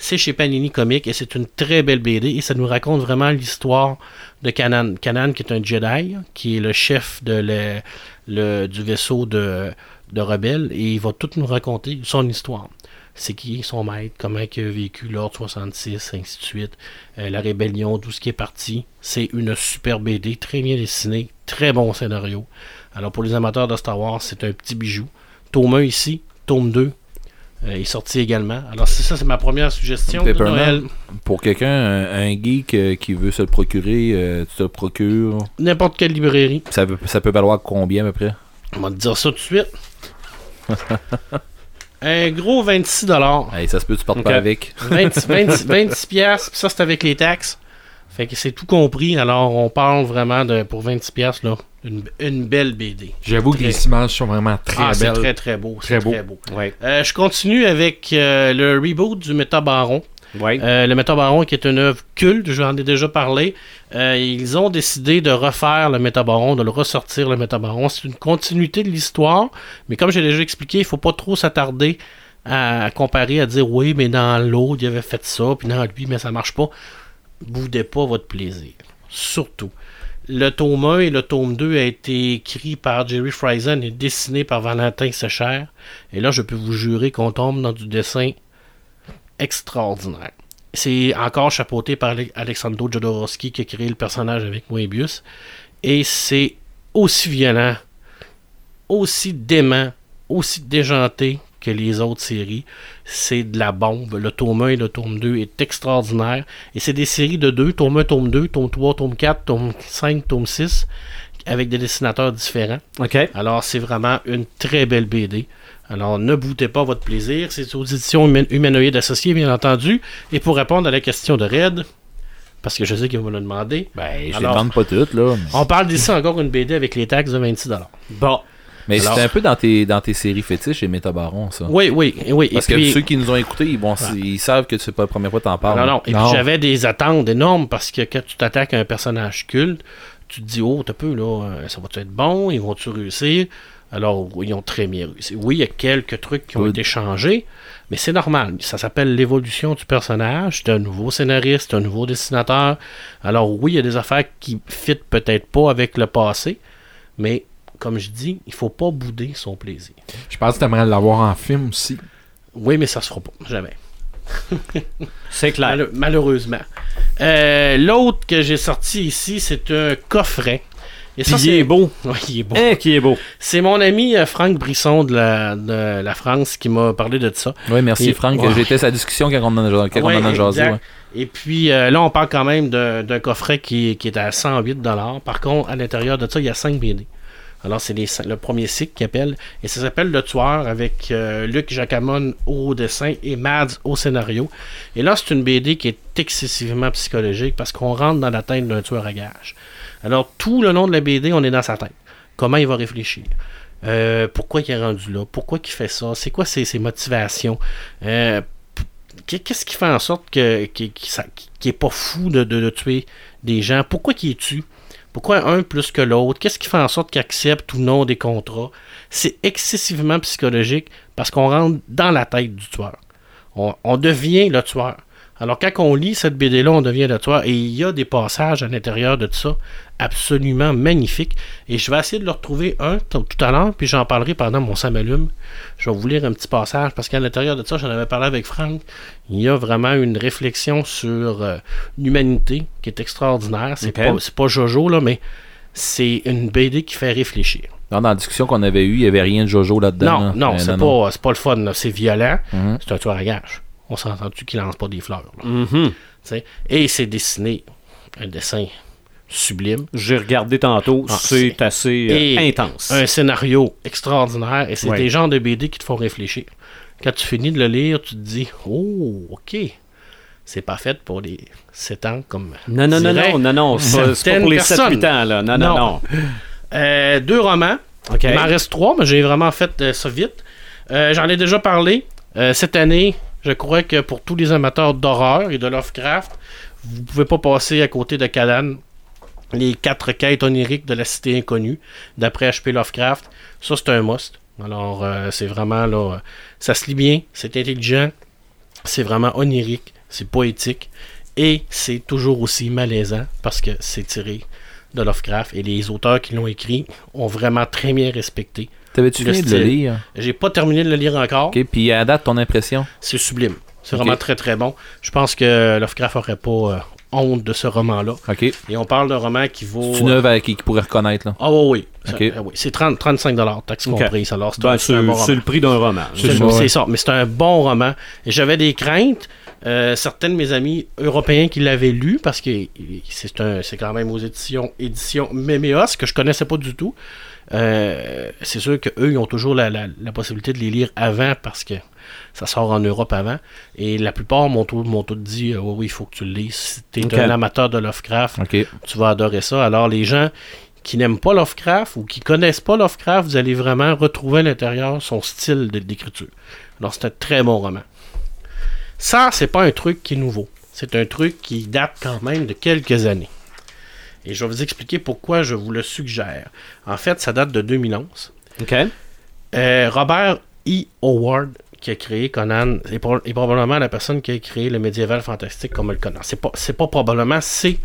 C'est chez Panini Comics et c'est une très belle BD et ça nous raconte vraiment l'histoire de Kanan. Kanan qui est un Jedi, qui est le chef du vaisseau de, rebelles et il va tout nous raconter son histoire. C'est qui son maître, comment il a vécu l'ordre 66, ainsi de suite, euh, la rébellion, tout ce qui est parti. C'est une super BD, très bien dessinée, très bon scénario. Alors pour les amateurs de Star Wars, c'est un petit bijou. Tome 1 ici, tome 2 euh, est sorti également. Alors c'est ça, c'est ma première suggestion de. Noël.
Pour quelqu'un, un, un geek euh, qui veut se le procurer, euh, tu te le procures?
N'importe quelle librairie.
Ça, peut- ça peut valoir combien à peu près?
On va te dire ça tout de suite. un gros 26 dollars.
Hey, ça se peut, tu partes
Ok.
pas avec.
26, 26, 26 piastres, puis ça c'est avec les taxes. Fait que c'est tout compris. Alors on parle vraiment de pour 26 piastres là, une, une belle BD.
J'avoue que les images sont vraiment très
ah, c'est
belles.
très très beau.
Très
c'est
beau.
Très beau.
Ouais.
Euh, je continue avec euh, le reboot du Métabaron.
Ouais.
Euh, le Métabaron qui est une œuvre culte, j'en ai déjà parlé. Euh, ils ont décidé de refaire le Métabaron, de le ressortir le Métabaron. C'est une continuité de l'histoire, mais comme j'ai déjà expliqué, il faut pas trop s'attarder à comparer, à dire oui, mais dans l'autre, il avait fait ça, puis dans lui, mais ça marche pas. Boudez pas votre plaisir. Surtout. Le tome 1 et le tome 2 a été écrit par Jerry Friesen et dessiné par Valentin Secher. Et là, je peux vous jurer qu'on tombe dans du dessin extraordinaire. C'est encore chapeauté par Ale- Alexandro Jodorowsky qui a créé le personnage avec Moebius. Et c'est aussi violent, aussi dément, aussi déjanté que les autres séries. C'est de la bombe. Le tome 1 et le tome 2 est extraordinaire. Et c'est des séries de 2, tome 1, tome 2, tome 3, tome 4, tome 5, tome 6, avec des dessinateurs différents.
OK.
Alors, c'est vraiment une très belle BD. Alors, ne boutez pas votre plaisir. C'est aux éditions Human- Humanoïdes Associées, bien entendu. Et pour répondre à la question de Red, parce que je sais qu'il va me le demander.
Ben, je les
Alors-
demande pas toutes, là.
On parle d'ici encore une BD avec les taxes de 26
Bon.
Mais
Alors-
c'est un peu dans tes, dans tes séries fétiches et Métabaron, ça.
Oui, oui, oui.
Parce
et puis,
que ceux qui nous ont écoutés, ils, vont, ils savent que c'est pas la première fois que t'en parles.
non, non. Et
Non.
puis j'avais des attentes énormes parce que quand tu t'attaques à un personnage culte, tu te dis, oh, t'as peu, là, euh, ça va-tu être bon? Ils vont-tu réussir? Alors, oui, ils ont très bien réussi. Oui, il y a quelques trucs qui ont
Good.
été changés, mais c'est normal. Ça s'appelle l'évolution du personnage. C'est un nouveau scénariste, un nouveau dessinateur. Alors, oui, il y a des affaires qui fit peut-être pas avec le passé, mais comme je dis, il faut pas bouder son plaisir.
Je pense que t'aimerais l'avoir en film aussi.
Oui, mais ça se fera pas. Jamais.
C'est clair.
Mal- malheureusement. Euh, L'autre que j'ai sorti ici, c'est un coffret. Et
Puis il
c'est
est beau.
Ouais, il est beau.
Eh, qui est beau?
C'est mon ami euh, Franck Brisson de la, de la France qui m'a parlé de ça.
Oui, merci
Et-
Franck.
Ouais.
J'étais sa discussion quand on en a, quand on
Ouais,
en a jasé.
exact.
ouais.
Et puis euh, là, on parle quand même d'un d'un coffret qui, qui est à 108 Par contre, à l'intérieur de ça, il y a 5 BD. Alors, c'est le premier cycle qui appelle. Et ça s'appelle Le Tueur avec euh, Luc Jacamon au dessin et Mads au scénario. Et là, c'est une BD qui est excessivement psychologique parce qu'on rentre dans la tête d'un tueur à gage. Alors, tout le long de la BD, on est dans sa tête. Comment il va réfléchir? Euh, Pourquoi il est rendu là? Pourquoi il fait ça? C'est quoi ses, motivations? Euh, Qu'est- Qu'est-ce qui fait en sorte qu'il n'est pas fou de, de- tuer des gens? Pourquoi qu'il tue? Pourquoi un plus que l'autre? Qu'est-ce qui fait en sorte qu'il accepte ou non des contrats? C'est excessivement psychologique parce qu'on rentre dans la tête du tueur. On, devient le tueur. Alors quand on lit cette BD-là, on devient le tueur. Et il y a des passages à l'intérieur de tout ça absolument magnifiques. Et je vais essayer de le retrouver un tout à l'heure, puis j'en parlerai pendant mon samalume. Je vais vous lire un petit passage parce qu'à l'intérieur de ça, j'en avais parlé avec Franck. Il y a vraiment une réflexion sur euh, l'humanité qui est extraordinaire. C'est pas, Jojo, là, mais c'est une BD qui fait réfléchir.
Non, dans la discussion qu'on avait eue, il n'y avait rien de Jojo là-dedans.
Non,
là?
non,
Euh,
c'est pas, c'est pas le fun. C'est violent.
Mhm.
C'est un tueur à gage. On s'entend-tu qu'il lance pas des fleurs?
Mhm.
Sais? Et c'est dessiné. Un dessin sublime.
J'ai regardé tantôt.
Ah,
c'est assez euh, intense.
Un scénario extraordinaire. Et c'est
Ouais.
des genres de BD qui te font réfléchir. Quand tu finis de le lire, tu te dis Oh, ok. C'est pas fait pour les 7 ans comme.
Non, non, non, non, non, non. C'est pas, pour les
personnes.
7-8 ans, là. Non, non,
Non.
non.
Euh, deux romans. Il m'en reste trois, mais j'ai vraiment fait euh, ça vite. J'en ai déjà parlé. Cette année, je crois que pour tous les amateurs d'horreur et de Lovecraft, vous pouvez pas passer à côté de Cadan. Les quatre quêtes oniriques de la cité inconnue, d'après H.P. Lovecraft. Ça, c'est un must. Alors, euh, c'est vraiment là. euh, ça se lit bien, c'est intelligent, c'est vraiment onirique, c'est poétique. Et c'est toujours aussi malaisant parce que c'est tiré de Lovecraft et les auteurs qui l'ont écrit ont vraiment très bien respecté.
T'avais-tu fini de le lire?
J'ai pas terminé de le lire encore.
Ok, puis à date, ton impression?
C'est sublime. C'est
Ok.
vraiment très très bon. Je pense que Lovecraft aurait pas euh, honte de ce roman-là.
Ok.
Et on parle d'un roman qui vaut.
C'est une œuvre à qui, qui pourrait reconnaître, là.
Ah oui, oui. Euh, oui. C'est 30 35 taxes
Ok.
comprises. Alors c'est
Ben,
un, bon
c'est le prix d'un roman.
C'est
ça,
mais c'est un bon roman. Et j'avais des craintes. Euh, certains de mes amis européens qui l'avaient lu, parce que c'est un- c'est quand même aux éditions, éditions Méméos, que je connaissais pas du tout. Euh, c'est sûr qu'eux, ils ont toujours la, la- la possibilité de les lire avant, parce que ça sort en Europe avant. Et la plupart m'ont tout, dit euh, Oui, oui, il faut que tu le lises. Si tu es un amateur de Lovecraft, tu vas adorer ça. Alors, les gens qui n'aiment pas Lovecraft ou qui connaissent pas Lovecraft, vous allez vraiment retrouver à l'intérieur son style d'écriture. Alors, c'est un très bon roman. Ça, c'est pas un truc qui est nouveau. C'est un truc qui date quand même de quelques années. Et je vais vous expliquer pourquoi je vous le suggère. En fait, ça date de 2011.
OK.
Euh, Robert E. Howard, qui a créé Conan, est, pro- est probablement la personne qui a créé le médiéval fantastique comme on le connaît. C'est pas, pas probablement, c'est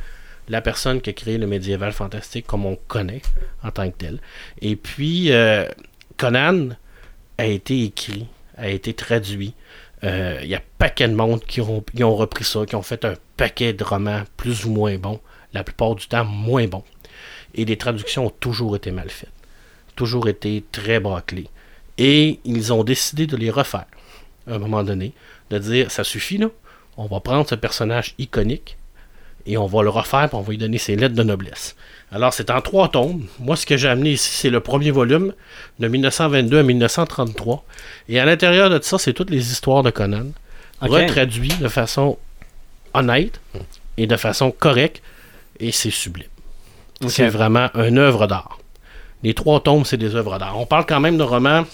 la personne qui a créé le médiéval fantastique comme on connaît en tant que tel. Et puis, euh, Conan a été écrit, a été traduit. Euh, Il y a un paquet de monde qui ont, qui ont repris ça, qui ont fait un paquet de romans plus ou moins bons, la plupart du temps moins bons. Et les traductions ont toujours été mal faites, toujours été très bâclées. Et ils ont décidé de les refaire à un moment donné, de dire ça suffit là, on va prendre ce personnage iconique et on va le refaire puis on va lui donner ses lettres de noblesse. Alors c'est en trois tomes. Moi ce que j'ai amené ici c'est le premier volume de 1922 à 1933 et à l'intérieur de ça c'est toutes les histoires de Conan
Ok.
retraduites de façon honnête, et de façon correcte, et c'est sublime. C'est vraiment une œuvre d'art. Les trois tomes, c'est des œuvres d'art. On parle quand même d'un roman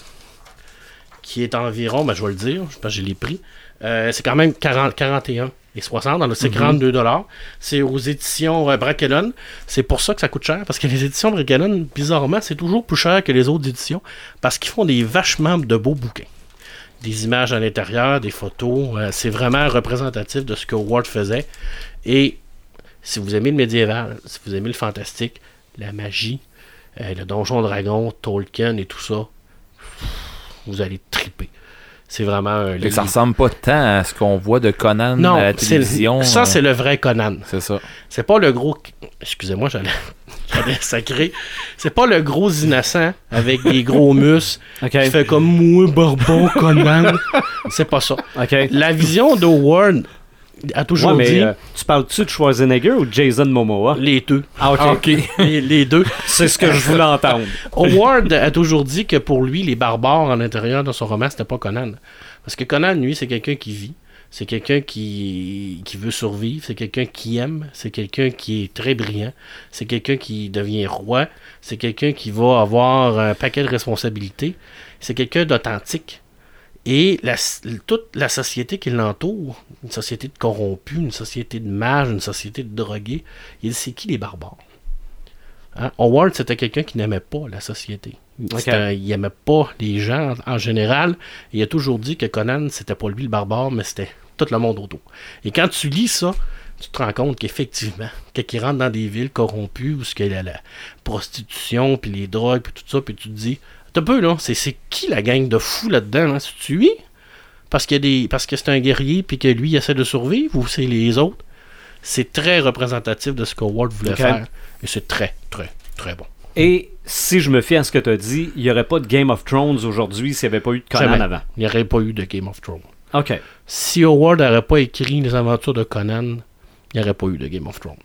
qui est environ, ben, je vais le dire, je pense que je l'ai pris. Euh, c'est quand même 40, 41 et 60, dans le c'est 42 dollars. C'est aux éditions euh, Brackellon. C'est pour ça que ça coûte cher, parce que les éditions Brackellon, bizarrement, c'est toujours plus cher que les autres éditions, parce qu'ils font des vachement de beaux bouquins. Des images à l'intérieur, des photos. euh, c'est vraiment représentatif de ce que Ward faisait. Et si vous aimez le médiéval, si vous aimez le fantastique, la magie, euh, le donjon dragon, Tolkien et tout ça, vous allez triper. C'est vraiment un livre.
ça ressemble pas tant à ce qu'on voit de Conan
Non,
à la
c'est-
télévision.
ça
euh,
c'est le vrai Conan.
C'est ça.
C'est pas le gros. Excusez-moi, j'allais, j'allais sacrer. C'est pas le gros innocent avec des gros muscles
Ok.
qui fait comme moi, Bourbon, Conan. C'est pas ça.
Ok.
La vision d'Howard a toujours
Ouais,
dit
euh, tu parles-tu de Schwarzenegger ou de Jason Momoa?
les deux.
Ah, ok.
Ah,
les deux.
C'est ce que je voulais entendre.
Howard a toujours dit que pour lui, les barbares à l'intérieur de son roman, c'était pas Conan. Parce que Conan, lui, c'est quelqu'un qui vit. C'est quelqu'un qui, qui veut survivre. C'est quelqu'un qui aime. C'est quelqu'un qui est très brillant. C'est quelqu'un qui devient roi. C'est quelqu'un qui va avoir un paquet de responsabilités. C'est quelqu'un d'authentique. Et la- toute la société qui l'entoure, une société de corrompus, une société de mages, une société de drogués, il dit c'est qui les barbares Hein? Howard, c'était quelqu'un qui n'aimait pas la société. Il n'aimait pas les gens en, général. Il a toujours dit que Conan, c'était pas lui le barbare, mais c'était tout le monde autour. Et quand tu lis ça, tu te rends compte qu'effectivement, quand il rentre dans des villes corrompues où qu'il y a la prostitution, puis les drogues, puis tout ça, puis tu te dis, t'as peu là, c'est c'est qui la gang de fous là-dedans, hein? C'est-tu lui? Parce, qu'il y a des, parce que c'est un guerrier, puis que lui, il essaie de survivre, ou c'est les autres? C'est très représentatif de ce que Ward voulait faire. Et c'est très, très, très bon.
Et si je me fie à ce que tu as dit, il n'y aurait pas de Game of Thrones aujourd'hui s'il n'y avait pas eu de Conan
Jamais.
avant?
Il n'y aurait pas eu de Game of Thrones.
OK.
Si Howard n'aurait pas écrit les aventures de Conan, il n'y aurait pas eu de Game of Thrones.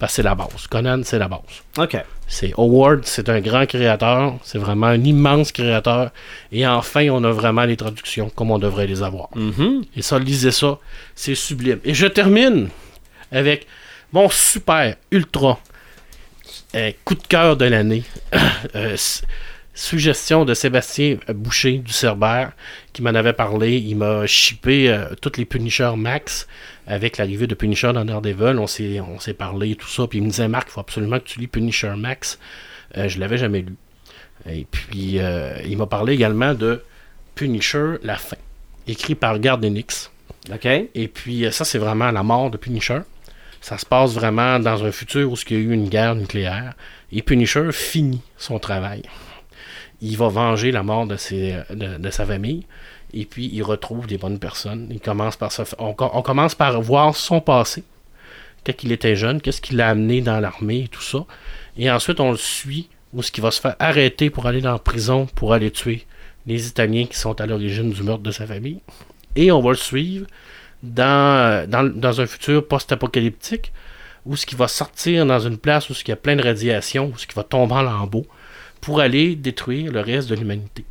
Parce que c'est la base. Conan, c'est la base.
OK.
C'est Howard, c'est un grand créateur, c'est vraiment un immense créateur. Et enfin, on a vraiment les traductions comme on devrait les avoir.
Mhm.
Et ça, lisez ça, c'est sublime. Et je termine avec mon super, ultra euh, coup de cœur de l'année. Euh, suggestion de Sébastien Boucher du Cerbère qui m'en avait parlé. Il m'a shippé euh, toutes les Punisher Max avec l'arrivée de Punisher dans Daredevil. On s'est, on s'est parlé et tout ça. Puis il me disait Marc, il faut absolument que tu lis Punisher Max. Euh, je l'avais jamais lu. Et puis euh, il m'a parlé également de Punisher La fin, écrit par Gardenix.
OK.
Et puis euh, ça, c'est vraiment la mort de Punisher. Ça se passe vraiment dans un futur où il y a eu une guerre nucléaire. Et Punisher finit son travail. Il va venger la mort de, sa famille. Et puis il retrouve des bonnes personnes. On, co- on commence par voir son passé. Quand il était jeune, qu'est-ce qui l'a amené dans l'armée et tout ça. Et ensuite, on le suit où ce qui va se faire arrêter pour aller dans la prison pour aller tuer les Italiens qui sont à l'origine du meurtre de sa famille. Et on va le suivre dans, un futur post-apocalyptique où ce qui va sortir dans une place où il y a plein de radiation, où ce qui va tomber en lambeaux pour aller détruire le reste de l'humanité.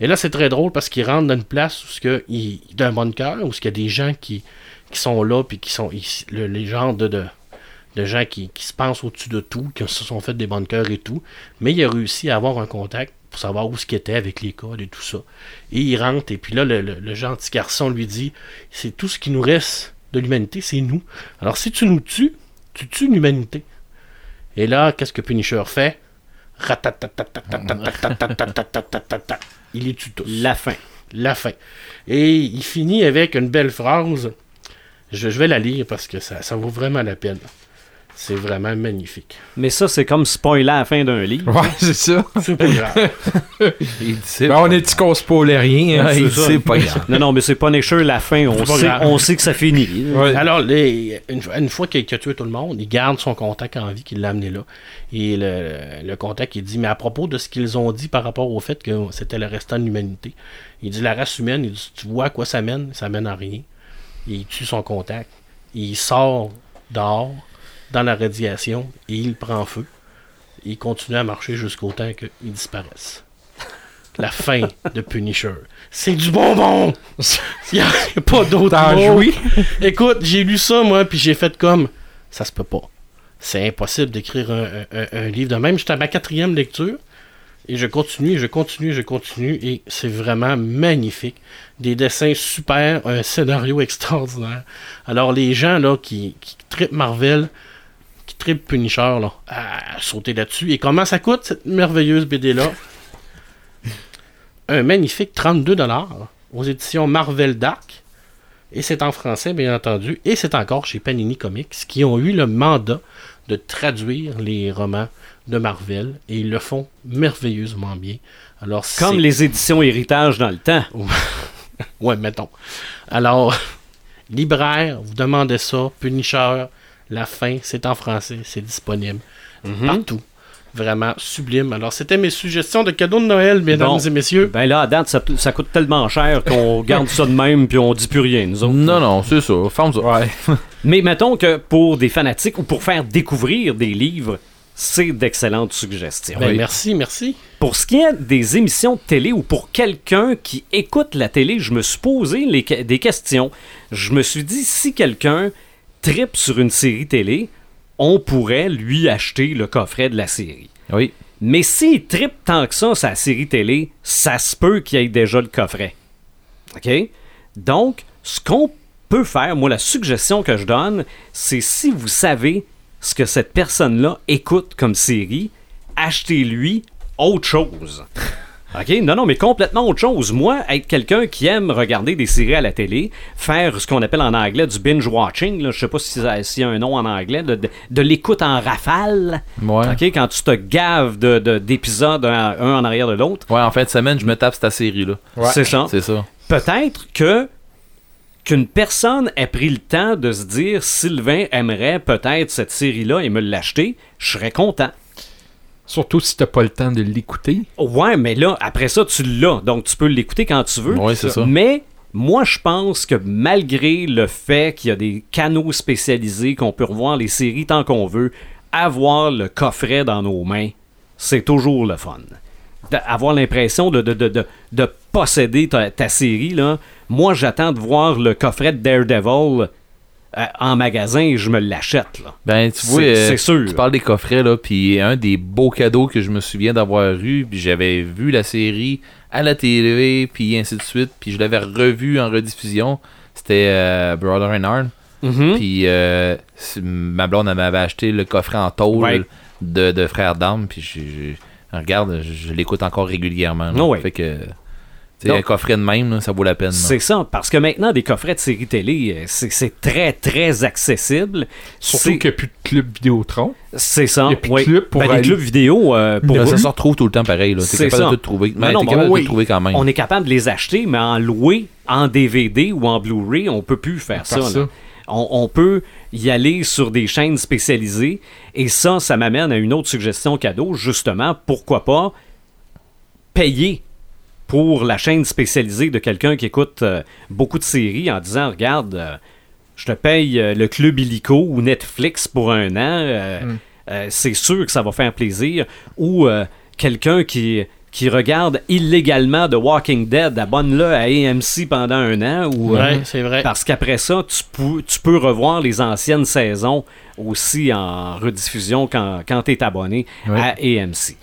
Et là, c'est très drôle parce qu'il rentre dans une place où ce il, d'un bon cœur, où ce qu'il y a des gens qui, qui sont là, puis qui sont les genres de, de, gens qui, qui, se pensent au-dessus de tout, qui se sont fait des bonnes cœurs et tout. Mais il a réussi à avoir un contact pour savoir où ce qu'il était avec les codes et tout ça. Et il rentre, et puis là, le, le, le gentil garçon lui dit C'est tout ce qui nous reste de l'humanité, c'est nous. Alors si tu nous tues, tu tues l'humanité. Et là, qu'est-ce que Punisher fait? Il les tue tous.
La fin.
La fin. Et il finit avec une belle phrase. Je, vais la lire parce que ça vaut vraiment la peine. C'est vraiment magnifique.
Mais ça, c'est comme spoiler la fin d'un livre.
Ouais, c'est ça.
C'est pas grave.
Il dit
Ben, on est dit qu'on spoilait rien. hein, c'est ça.
pas grave.
Non, non, mais c'est Punisher, la fin. On
pas
sait,
grave.
on sait que ça finit.
Ouais.
Alors, les- une, fois- une fois qu'il a tué tout le monde, il garde son contact en vie qu'il l'a amené là. Et le, le contact, il dit, mais à propos de ce qu'ils ont dit par rapport au fait que c'était le restant de l'humanité, il dit, la race humaine, il dit, tu vois à quoi ça mène? Ça mène à rien. Il tue son contact. Il sort dehors, dans la radiation, et il prend feu. Il continue à marcher jusqu'au temps qu'il disparaisse. La fin de Punisher. C'est du bonbon! Il n'y a pas d'autre mot. Écoute, j'ai lu ça, moi, puis j'ai fait comme. ça se peut pas. C'est impossible d'écrire un, un- un livre de même. J'étais à ma quatrième lecture. Et je continue, je continue, je continue. Et c'est vraiment magnifique. Des dessins super, un scénario extraordinaire. Alors, les gens là qui, qui trippent Marvel, qui trippent Punisher, là, à sauter là-dessus. Et comment ça coûte, cette merveilleuse BD-là Un magnifique 32$ aux éditions Marvel Dark. Et c'est en français, bien entendu. Et c'est encore chez Panini Comics, qui ont eu le mandat de traduire les romans de Marvel. Et ils le font merveilleusement bien. Alors,
Comme les éditions Héritage dans le temps.
Ouais, mettons. Alors, libraire, vous demandez ça. Punisher, la fin, c'est en français, c'est disponible
Mhm.
partout. Vraiment sublime. Alors, c'était mes suggestions de cadeaux de Noël, mesdames
Bon.
et messieurs.
Ben là, à date, ça, ça coûte tellement cher qu'on garde ça de même puis on dit plus rien, nous autres.
Non, non, c'est ça. Ferme ça.
Ouais.
Mais mettons que pour des fanatiques ou pour faire découvrir des livres, c'est d'excellentes suggestions.
Ben, Merci, merci.
Pour ce qui est des émissions de télé ou pour quelqu'un qui écoute la télé, je me suis posé les des questions. Je me suis dit, si quelqu'un tripe sur une série télé, on pourrait lui acheter le coffret de la série.
Oui.
Mais s'il tripe tant que ça sa série télé, ça se peut qu'il ait déjà le coffret. OK? Donc, ce qu'on peut faire, moi, la suggestion que je donne, c'est si vous savez ce que cette personne-là écoute comme série, achetez-lui autre chose. OK? Non, non, mais complètement autre chose. Moi, être quelqu'un qui aime regarder des séries à la télé, faire ce qu'on appelle en anglais du binge-watching, je sais pas si s'il y a un nom en anglais, de, de- de l'écoute en rafale.
Ouais.
OK? Quand tu te gaves de- de- d'épisodes un, un en arrière de l'autre.
Ouais, en fin de semaine, je me tape cette série-là.
Ouais.
C'est ça.
C'est ça.
Peut-être que qu'une personne ait pris le temps de se dire Sylvain aimerait peut-être cette série-là et me l'acheter, je serais content.
Surtout si t'as pas le temps de l'écouter.
Ouais, mais là, après ça, tu l'as. Donc, tu peux l'écouter quand tu veux.
Ouais, c'est ça.
Mais moi, je pense que malgré le fait qu'il y a des canaux spécialisés, qu'on peut revoir les séries tant qu'on veut, avoir le coffret dans nos mains, c'est toujours le fun. Avoir l'impression de, de, de, de, de posséder ta, ta série, là. Moi, j'attends de voir le coffret de Daredevil euh, en magasin je me l'achète, là.
Ben, tu vois,
C'est-
euh,
c'est sûr.
tu parles des coffrets, là, puis un des beaux cadeaux que je me souviens d'avoir eu, puis j'avais vu la série à la télé, puis ainsi de suite, puis je l'avais revu en rediffusion, c'était euh, Brother and Arm,
Mhm.
puis ma blonde m'avait acheté le coffret en tôle
Ouais.
de, de Frères d'Armes, puis je, je- regarde, je, je l'écoute encore régulièrement.
Ah ouais.
Fait que,
Donc-
un coffret de même, là, ça vaut la peine.
C'est ça, parce que maintenant, des coffrets de séries télé, euh, c'est c'est très, très accessible.
Surtout
C'est-
qu'il n'y a plus de club Vidéotron.
C'est ça.
Il y a plus de club pour
Ben,
aller-
des clubs vidéo, euh, pour
ça se retrouve tout le temps pareil. Là. T'es
C'est
capable
ça.
de tout trouver.
Mais non, mais
capable de
oui.
trouver quand même.
on est capable de les acheter, mais en louer en DVD ou en Blu-ray, on peut plus faire ça. Là.
ça.
On, on peut y aller sur des chaînes spécialisées. Et ça, ça m'amène à une autre suggestion cadeau. Justement, pourquoi pas payer pour la chaîne spécialisée de quelqu'un qui écoute euh, beaucoup de séries en disant Regarde, euh, je te paye euh, le Club Illico ou Netflix pour un an.
Mm.
c'est sûr que ça va faire plaisir. Ou quelqu'un qui, qui regarde illégalement The Walking Dead, abonne-le à AMC pendant un an. Ou,
Ouais, c'est vrai.
parce qu'après ça, tu peux, tu peux revoir les anciennes saisons aussi en rediffusion quand, quand tu es abonné
Ouais.
à AMC.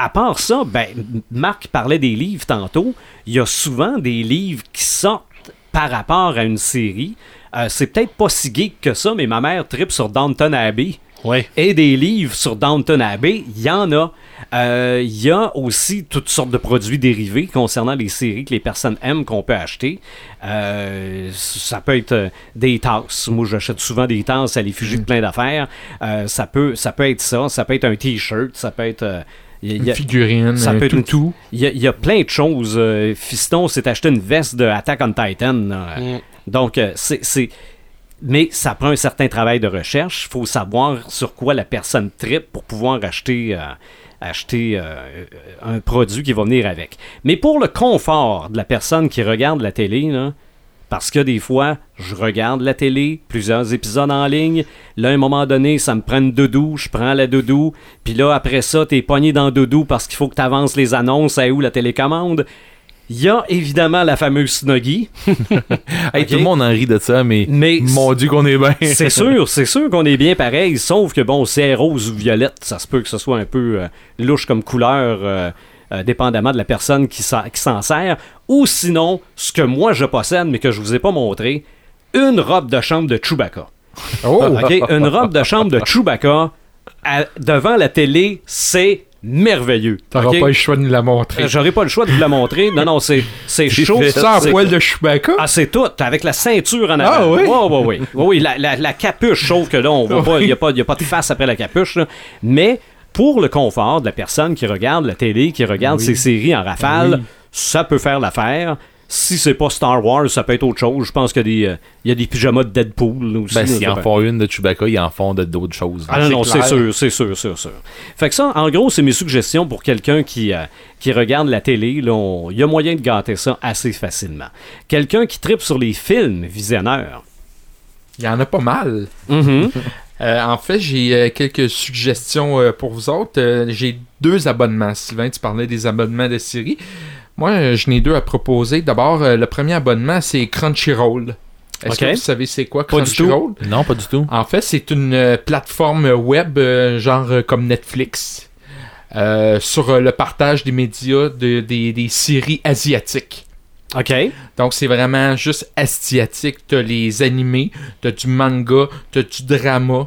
À part ça, ben, Marc parlait des livres tantôt. Il y a souvent des livres qui sortent par rapport à une série. Euh, c'est peut-être pas si geek que ça, mais ma mère tripe sur Downton Abbey.
Ouais.
Et des livres sur Downton Abbey, il y en a. Euh, Il y a aussi toutes sortes de produits dérivés concernant les séries que les personnes aiment qu'on peut acheter. Euh, ça peut être des tasses. Moi, j'achète souvent des tasses à l'effigie de plein d'affaires. Ça, peut, ça peut être ça. Ça peut être un T-shirt. Ça peut être... il y a-
Une figurine,
ça
un
peut être une-
toutou.
il y, a, il y a plein de choses. Euh, Fiston s'est acheté une veste de Attack on Titan.
Mm.
Donc, euh, c'est. c'est- Mais ça prend un certain travail de recherche. Il faut savoir sur quoi la personne tripe pour pouvoir acheter, euh, acheter euh, un produit qui va venir avec. Mais pour le confort de la personne qui regarde la télé, là, parce que des fois, je regarde la télé, plusieurs épisodes en ligne. Là, à un moment donné, ça me prend une doudou, je prends la doudou. Puis là, après ça, t'es pogné dans doudou parce qu'il faut que tu avances les annonces à où la télécommande. Il y a évidemment la fameuse Snuggie.
Hey,
Ok.
Tout le monde en rit de ça, mais,
Mais
mon Dieu qu'on est bien.
c'est sûr, c'est sûr qu'on est bien pareil, sauf que bon, c'est rose ou violette, ça se peut que ce soit un peu euh, louche comme couleur, euh, euh, dépendamment de la personne qui s'en sert. Ou sinon, ce que moi je possède, mais que je vous ai pas montré, une robe de chambre de Chewbacca.
Oh!
OK? Une robe de chambre de Chewbacca à- devant la télé, c'est merveilleux.
T'auras
OK?
pas le choix de nous la montrer.
Euh, J'aurais pas le choix de vous la montrer. Non, non, c'est c'est chaud.
Ça en
C'est-
poil de Chewbacca?
Ah, c'est tout, avec la ceinture en avant.
Ah oui?
Ouais, oui, la, la- la capuche, sauf que là, on voit pas, il n'y a, pas- y a pas de face après la capuche. là. Mais pour le confort de la personne qui regarde la télé, qui regarde
Oui.
ses séries en rafale,
Oui.
ça peut faire l'affaire. Si c'est pas Star Wars, ça peut être autre chose. Je pense qu'il y, a des, euh, il y a des pyjamas de Deadpool aussi.
Ben, s'ils
ça
en font une de Chewbacca, ils en font d'autres choses.
ah non,
c'est
non, c'est sûr, c'est sûr, c'est sûr. Fait que ça, en gros, c'est mes suggestions pour quelqu'un qui, euh, qui regarde la télé. Il y a moyen de gâter ça assez facilement. Quelqu'un qui tripe sur les films visionneurs.
Il y en a pas mal.
Mhm.
Euh, en fait, j'ai euh, quelques suggestions euh, pour vous autres. J'ai deux abonnements. Sylvain, tu parlais des abonnements de séries. Moi, euh, j'en ai deux à proposer. D'abord, le premier abonnement, c'est Crunchyroll. Est-ce que vous savez c'est quoi
Pas du tout.
Crunchyroll?
Non, pas du tout.
En fait, c'est une plateforme web genre comme Netflix sur le partage des médias de, des, des séries asiatiques.
OK.
Donc, c'est vraiment juste asiatique. T'as les animés, t'as du manga, t'as du drama.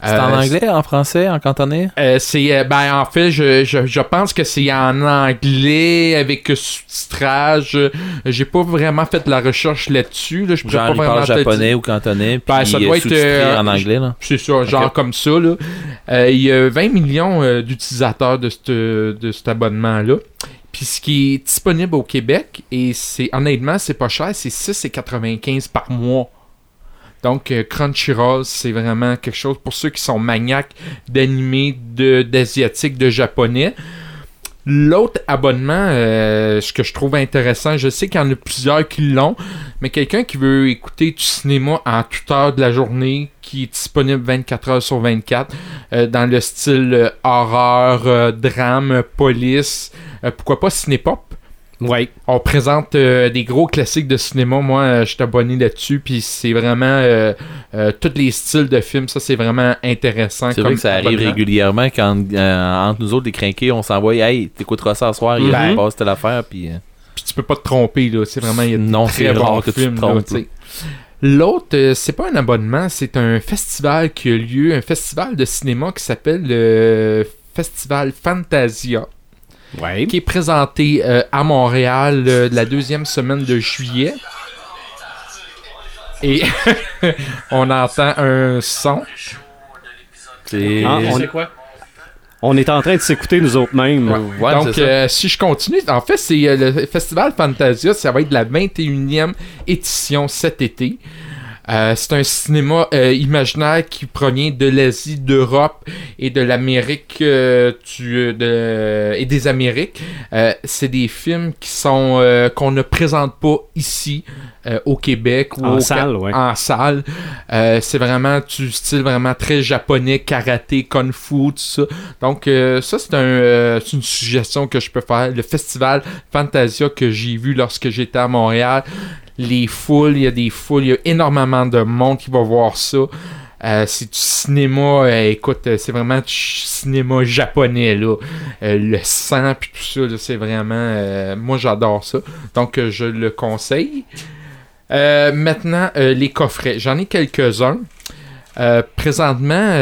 C'est en
Euh,
anglais, en français, en cantonais?
euh, c'est euh, ben en fait je, je, je pense que c'est en anglais avec sous-titrage. J'ai pas vraiment fait la recherche là-dessus. Là. Je
Genre,
pas vraiment
parlent
te le
japonais ou cantonais, puis
Ben, ça doit être, euh,
en anglais, là.
C'est ça, genre comme ça. Là. Il y a 20 millions d'utilisateurs de cet de cet abonnement-là. Puis ce qui est disponible au Québec, et c'est honnêtement, c'est pas cher, c'est 6,95 par mois. Donc euh, Crunchyroll, c'est vraiment quelque chose pour ceux qui sont maniaques d'animés, d'asiatiques, de, japonais. L'autre abonnement, euh, ce que je trouve intéressant, je sais qu'il y en a plusieurs qui l'ont, mais quelqu'un qui veut écouter du cinéma en toute heure de la journée, qui est disponible 24 heures sur 24, euh, dans le style euh, horreur, euh, drame, police, pourquoi pas cinépop.
Oui.
On présente euh, des gros classiques de cinéma. Moi, euh, je suis abonné là-dessus, puis c'est vraiment euh, tous les styles de films. Ça, c'est vraiment intéressant.
C'est vrai que ça arrive régulièrement quand entre nous autres, les crinqués, on s'envoie Hey, t'écouteras ça ce soir, il
Ben.
passe telle affaire, puis.
Puis tu peux pas te tromper, là. C'est vraiment. il y a
Non,
très
rare que tu te
là,
trompes.
L'autre, c'est pas un abonnement, c'est un festival qui a lieu, un festival de cinéma qui s'appelle le Festival Fantasia, Qui est présenté euh, à Montréal euh, la deuxième semaine de juillet. Et on entend un son.
C'est.
Ah, on-
quoi?
On est en train de s'écouter nous autres mêmes.
Ouais,
Donc, euh, si je continue, en fait, c'est euh, le Festival Fantasia, ça va être la 21e édition cet été. Euh, c'est un cinéma euh, imaginaire qui provient de l'Asie, d'Europe et de l'Amérique euh, euh, de- et des Amériques. Euh, c'est des films qui sont euh, qu'on ne présente pas ici euh, au Québec ou
En
au
salle, ouais.
en salle. Euh, c'est vraiment du style vraiment très japonais, karaté, kung fu, tout ça. Donc euh, ça c'est un, euh, c'est une suggestion que je peux faire. Le festival Fantasia que j'ai vu lorsque j'étais à Montréal. Les foules, il y a des foules, il y a énormément de monde qui va voir ça. Euh, c'est du cinéma, euh, écoute, euh, c'est vraiment du cinéma japonais le sang puis tout ça, c'est vraiment, moi j'adore ça. Donc je le conseille. Maintenant, les coffrets. J'en ai quelques-uns. Présentement,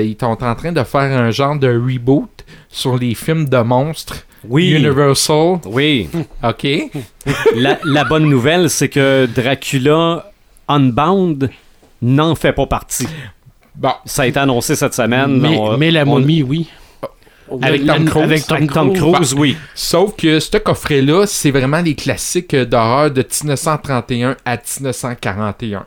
ils sont en train de faire un genre de reboot sur les films de monstres.
Oui.
Universal.
Oui.
OK.
La, la bonne nouvelle, c'est que Dracula Unbound n'en fait pas partie.
Bon.
Ça a été annoncé cette semaine.
Mais,
On-
mais la
on-
momie, oui.
Avec Tom Cruise.
Avec Tom
Avec Tom
Cruise.
Cruise, oui.
Sauf que ce coffret-là, c'est vraiment les classiques euh, d'horreur de 1931 à 1941.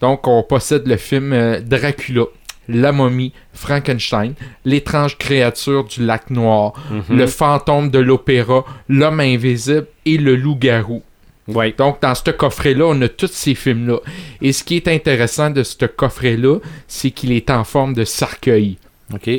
Donc, on possède le film euh, Dracula, La momie, Frankenstein, L'étrange créature du lac noir,
Mhm.
Le fantôme de l'opéra, L'homme invisible et Le loup-garou.
Oui.
Donc, dans ce coffret-là, on a tous ces films-là. Et ce qui est intéressant de ce coffret-là, c'est qu'il est en forme de cercueil.
Ok.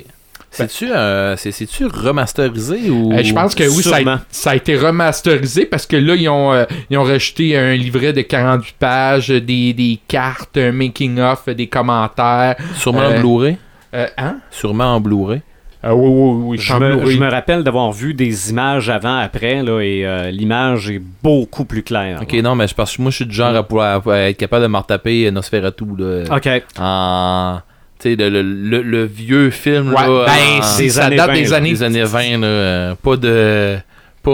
C'est-tu euh, c'est- c'est-tu remasterisé ou.
Euh, je pense que oui, ça a, ça a été remasterisé parce que là, ils ont, euh, ils ont rajouté un livret de 48 pages, des, des cartes, un making-of, des commentaires.
Sûrement
Euh,
en Blu-ray?
Euh, hein?
Sûrement en Blu-ray.
Ah oui, oui, oui.
Je me,
Blu-ray.
je me rappelle d'avoir vu des images avant, après, là, et euh, l'image est beaucoup plus claire.
Ok, non, mais je pense que moi, je suis du genre à, pouvoir- à être capable de me retaper Nosferatu. Là,
OK.
En. Tu sais, le, le, le- le vieux film.
Ouais,
là,
ben,
en-
ça
années
date
20,
des années.
des années 20, là, euh, pas de.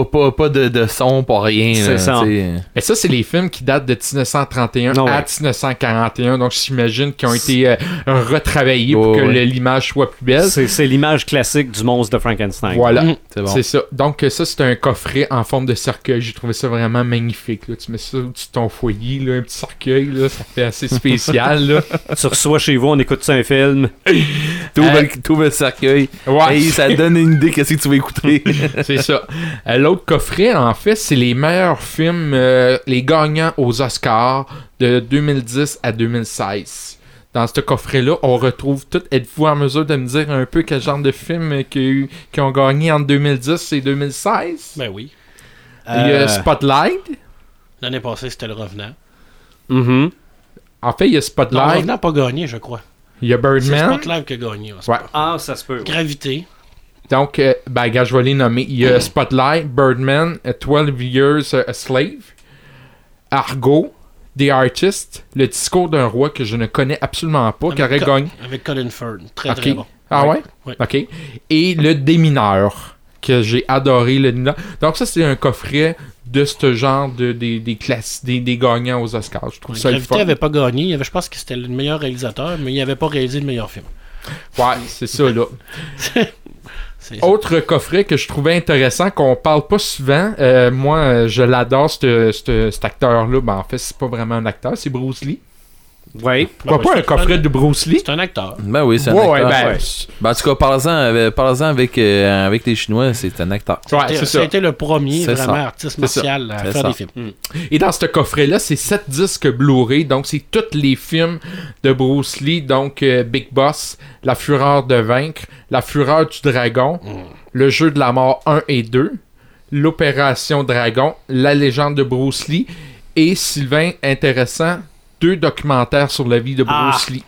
Pas, pas, pas de, de son, pas rien.
C'est ça.
tu.
Mais ça, c'est les films qui datent de 1931
Non,
à
ouais.
1941. Donc, j'imagine qu'ils ont été euh, retravaillés pour que
ouais.
l'image soit plus belle.
C'est c'est l'image classique du monstre de Frankenstein.
Voilà.
Mm.
C'est bon.
C'est ça. Donc, ça, c'est un coffret en forme de cercueil. J'ai trouvé ça vraiment magnifique. Là. Tu mets ça au-dessus de ton foyer, là, un petit cercueil, là, ça fait assez spécial. là.
Tu reçois chez vous, on écoute ça un film.
T'ouvres
Euh,
le- cercueil.
Ouais.
Et ça donne une idée qu'est-ce que tu vas écouter.
C'est ça. Euh, L'autre coffret, en fait, c'est les meilleurs films, euh, les gagnants aux Oscars de 2010 à 2016. Dans ce coffret-là, on retrouve tout. Êtes-vous en mesure de me dire un peu quel genre de films qui, ont gagné entre 2010 et 2016
Ben oui.
Il y a Spotlight?
L'année passée, c'était le Revenant.
mhm.
En fait, il y a
Non, le
Spotlight.
Revenant n'a pas gagné, je crois.
Il y a
C'est
Birdman.
Spotlight qui a gagné. ouais, c'est
Ah, ça se peut.
Gravité.
Donc, euh, ben, gars, je vais les nommer. Il y a Spotlight, Birdman, A 12 Years a Slave, Argo, The Artist, Le discours d'un roi que je ne connais absolument pas, qui aurait gagné.
Avec Colin Firth. Très,
Ok.
très bon.
Ah ouais?
Ouais?
Ok. Et Le Démineur, que j'ai adoré. Le Démineur. Donc, ça, c'est un coffret de ce genre de, des, des, classes, des, des gagnants aux Oscars. Je trouve
Ouais,
ça le
Gravité n'avait pas gagné. Il avait, je pense que c'était le meilleur réalisateur, mais il n'avait pas réalisé le meilleur film.
Ouais, c'est ça, là. Autre coffret que je trouvais intéressant, qu'on parle pas souvent, euh, moi je l'adore, ce- ce- cet acteur-là. Ben, en fait, c'est pas vraiment un acteur, c'est Bruce Lee.
Oui.
Pourquoi
Ben,
pas un coffret de Bruce Lee?
C'est un acteur.
ben oui, c'est un
Ouais,
acteur.
ben,
ouais.
Ben, en tout cas, parlez-en avec, parlez-en avec, euh, avec les Chinois, c'est un acteur.
ouais,
C'était-
c'est
ça été le premier
C'est
vraiment
ça.
artiste martial à faire
ça.
des films.
Et dans ce coffret-là, c'est 7 disques Blu-ray, donc c'est tous les films de Bruce Lee, donc euh, Big Boss, La Fureur de Vaincre, La Fureur du Dragon, Le Jeu de la Mort 1 et 2, L'Opération Dragon, La Légende de Bruce Lee, et Sylvain, intéressant, deux documentaires sur la vie de Bruce
Ah.
Lee.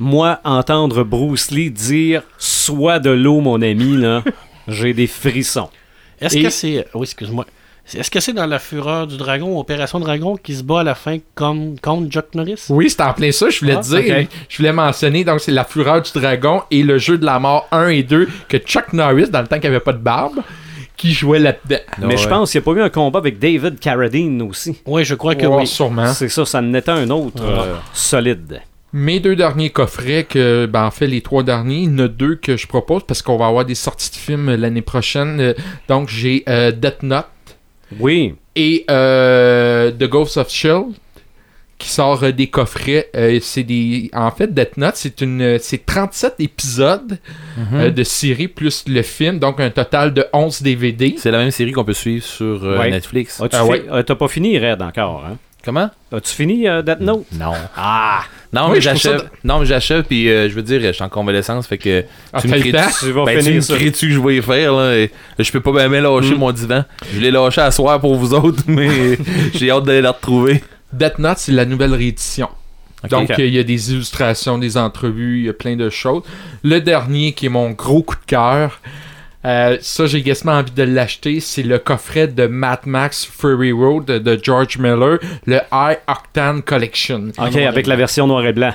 Moi, entendre Bruce Lee dire « Sois de l'eau, mon ami », là, j'ai des frissons.
Est-ce
Et-
que c'est. Oui, excuse-moi. Est-ce que c'est dans La Fureur du Dragon, Opération Dragon, qui se bat à la fin comme, contre Chuck Norris?
Oui, c'est en plein ça, je voulais
Ah,
te dire.
ok.
Je voulais mentionner, donc c'est La Fureur du Dragon et Le Jeu de la Mort 1 et 2 que Chuck Norris, dans le temps qu'il avait pas de barbe, qui jouait là-dedans.
Mais je pense qu'il n'y a pas eu un combat avec David Carradine aussi.
Oui, je crois que
Ouais,
oui.
sûrement.
C'est ça, ça en était un autre euh, solide.
Mes deux derniers coffrets, que, ben, en fait, les trois derniers, il y en a deux que je propose parce qu'on va avoir des sorties de films l'année prochaine. Euh, Donc, j'ai euh, Death Note
Oui.
et euh, The Ghost of Shield qui sort euh, des coffrets. Euh, c'est des, en fait, Death Note, c'est une, c'est 37 épisodes euh, de série plus le film, donc un total de 11 DVD.
C'est la même série qu'on peut suivre sur euh,
Ouais.
Netflix.
As-tu
Ah
fi-
ouais.
euh, T'as pas fini Red encore, hein?
Comment?
As-tu fini euh, Death Note?
Non.
Ah!
Non,
Oui,
mais j'achève.
ça
Non, mais j'achève, puis euh, je veux dire, je suis en convalescence, fait que.
Ah,
tu me crées-?
Tu vas
Ben, tu me je vais y faire, là? et je peux pas bien bien lâcher
Mm.
mon divan. Je l'ai lâché à soir pour vous autres, mais j'ai hâte d'aller la retrouver.
Death Note, c'est la nouvelle réédition. Donc, euh, il y a des illustrations, des entrevues, il y a plein de choses. Le dernier, qui est mon gros coup de cœur, euh, ça, j'ai quasiment envie de l'acheter. C'est le coffret de Mad Max Fury Road de, de George Miller, le High Octane Collection.
Ok, avec la version noir et blanc.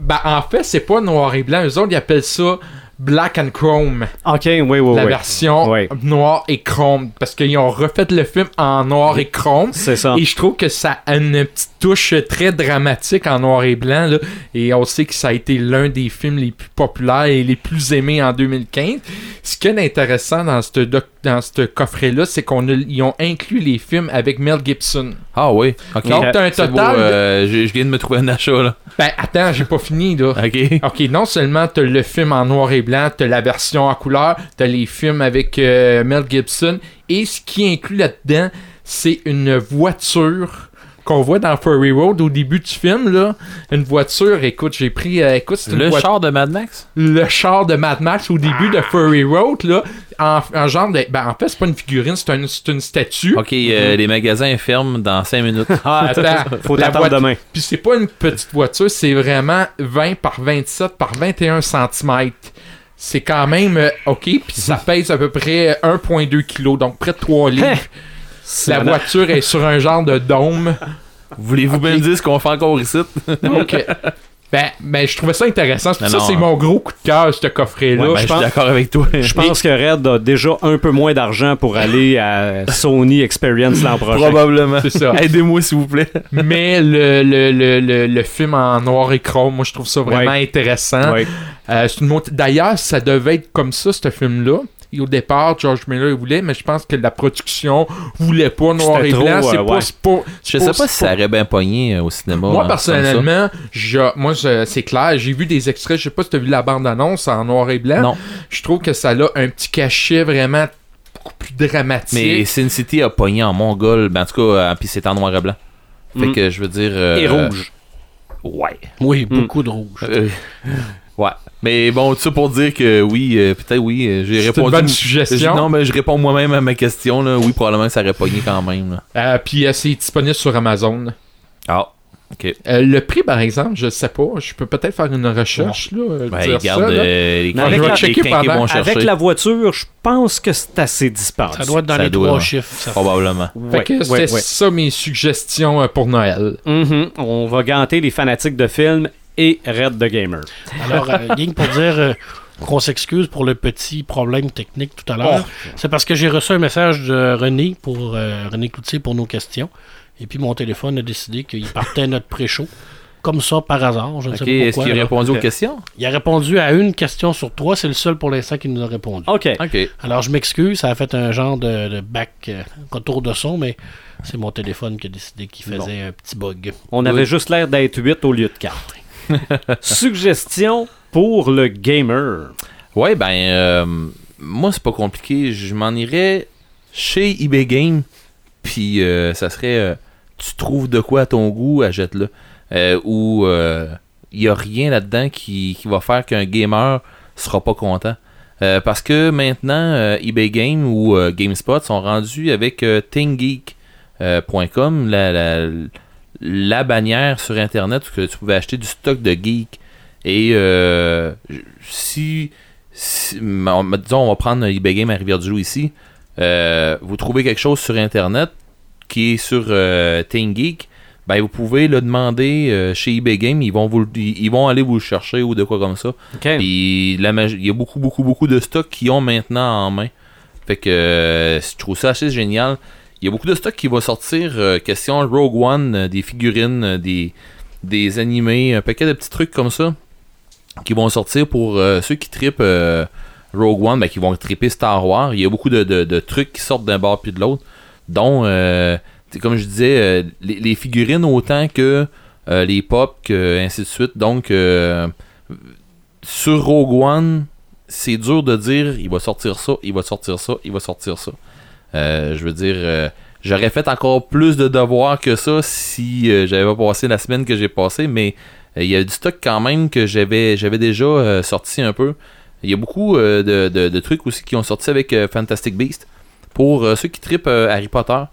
Ben, en fait, c'est pas noir et blanc. Eux autres, ils appellent ça Black and Chrome.
Ok, oui, oui,
la
oui.
version noir et chrome. Parce qu'ils ont refait le film en noir et chrome.
C'est ça.
Et je trouve que ça a une petite touche très dramatique en noir et blanc. là. Et on sait que ça a été l'un des films les plus populaires et les plus aimés en 2015. Ce qui est intéressant dans ce doc- dans ce coffret-là, c'est qu'ils ont inclus les films avec Mel Gibson.
Ah oui. Ok.
Donc, t'as un
beau,
total.
euh, je je viens de me trouver un achat, là.
Ben, attends, j'ai pas fini, là.
Ok.
Ok, non seulement t'as le film en noir et blanc, t'as la version en couleur, t'as les films avec euh, Mel Gibson, et ce qui inclut là-dedans, c'est une voiture qu'on voit dans Furry Road au début du film, là, une voiture, écoute, j'ai pris, euh, écoute, c'est une
Le char de Mad Max?
Le char de Mad Max au début de Furry Road, là, en, en genre de, ben, en fait, c'est pas une figurine, c'est un- c'est une statue.
Ok, euh, les magasins ferment dans 5 minutes.
Ah,
Attends,
faut t'attendre demain.
Puis c'est pas une petite voiture, c'est vraiment 20 par 27 par 21 cm. C'est quand même euh, OK, puis ça pèse à peu près 1,2 kg, donc près de 3 livres. La voiture est sur un genre de dôme.
Voulez-vous bien me dire ce qu'on fait encore ici?
Euh, ben, ben, je trouvais ça intéressant. C'est pour ça
non.
c'est mon gros coup de cœur, ce coffret-là.
Ben, Je suis d'accord avec toi.
Je pense que Red a déjà un peu moins d'argent pour aller à Sony Experience l'an prochain.
Probablement.
C'est ça.
Aidez-moi s'il vous plaît.
Mais le, le, le, le, le film en noir et chrome, moi, je trouve ça vraiment intéressant.
Ouais.
Euh, D'ailleurs, ça devait être comme ça, ce film-là. Et au départ, George Miller il voulait, mais je pense que la production voulait pas noir et
trop,
blanc. C'est
euh, ouais.
pas-
Je sais
pas-
pas si ça aurait bien pogné euh, au cinéma.
Moi,
hein,
personnellement, je, moi, je- c'est clair, j'ai vu des extraits, je sais pas si t'as vu la bande-annonce en noir et blanc.
Non,
Je trouve que ça a un petit cachet vraiment beaucoup plus dramatique.
mais Sin City a pogné en mongol. Ben, en tout cas, euh, puis c'est en noir et blanc. Fait
Mm.
que je veux dire. euh,
Et rouge.
Ouais.
Oui,
Hmm.
beaucoup de rouge.
Ouais. Mais bon, tout ça pour dire que oui, euh, peut-être oui, euh, j'ai
c'est une
répondu.
bonne suggestion.
Non, mais je réponds moi-même à ma question. Là. Oui, probablement que ça aurait pogné quand même.
Euh, puis euh, c'est disponible sur Amazon.
Ah, ok.
Euh, le prix, par exemple, je sais pas. Je peux peut-être faire une recherche, là.
Ben,
dire
regarde,
ça, là.
euh, les
Mais
avec la-
les vont.
Avec la voiture, je pense que c'est assez dispendieux.
Ça doit être dans
Ça
les
doit,
trois
ouais.
chiffres. ça.
Probablement.
Fait
Ouais,
que
ouais,
c'était
ouais.
ça mes suggestions pour Noël.
Mhm. On va ganter les fanatiques de films et Red the Gamer.
Alors, euh, rien que pour dire euh, qu'on s'excuse pour le petit problème technique tout à l'heure, c'est parce que j'ai reçu un message de René pour euh, René Cloutier pour nos questions. Et puis mon téléphone a décidé qu'il partait notre pré-show. Comme ça, par hasard. Je ne
Ok,
sais pas
est-ce qu'il a répondu aux questions?
Il a répondu à une question sur trois. C'est le seul pour l'instant qui nous a répondu.
OK.
Ok.
Alors, je m'excuse. Ça a fait un genre de, de back euh, retour de son, mais c'est mon téléphone qui a décidé qu'il faisait un petit bug.
On
Oui.
avait juste l'air d'être 8 au lieu de 4. Suggestion pour le gamer.
Ouais, ben, euh, moi, c'est pas compliqué. Je m'en irais chez eBay Game. Puis, euh, ça serait. euh, tu trouves de quoi à ton goût, achète-le. Ou il y a rien là-dedans qui, qui va faire qu'un gamer sera pas content. Parce que maintenant, eBay Game ou GameSpot sont rendus avec ThingGeek.com, la, la bannière sur Internet où que tu pouvais acheter du stock de geek. Et euh, si, si- on- disons, on va prendre eBay Game à Rivière-du-Loup ici, euh, vous trouvez quelque chose sur Internet qui est sur euh, ThingGeek, ben vous pouvez le demander euh, chez eBay Game, ils vont vous ils vont aller vous le chercher ou de quoi comme ça. Puis la il y a beaucoup, beaucoup, beaucoup de stocks qui ont maintenant en main. Fait que euh, je trouve ça assez génial. Il y a beaucoup de stocks qui vont sortir. euh, question Rogue One, euh, des figurines, euh, des, des animés, un paquet de petits trucs comme ça qui vont sortir pour ceux qui tripent Rogue One, ben, qui vont tripper Star Wars. Il y a beaucoup de, de- trucs qui sortent d'un bord puis de l'autre, dont, comme je disais, les, figurines autant que les pop, que ainsi de suite. Donc, sur Rogue One, c'est dur de dire il va sortir ça, il va sortir ça, il va sortir ça. Euh, je veux dire, euh, j'aurais fait encore plus de devoirs que ça si euh, j'avais pas passé la semaine que j'ai passée, mais il y a du stock quand même que j'avais j'avais déjà sorti un peu. Il y a beaucoup de, trucs aussi qui ont sorti avec Fantastic Beast. Pour ceux qui tripent Harry Potter,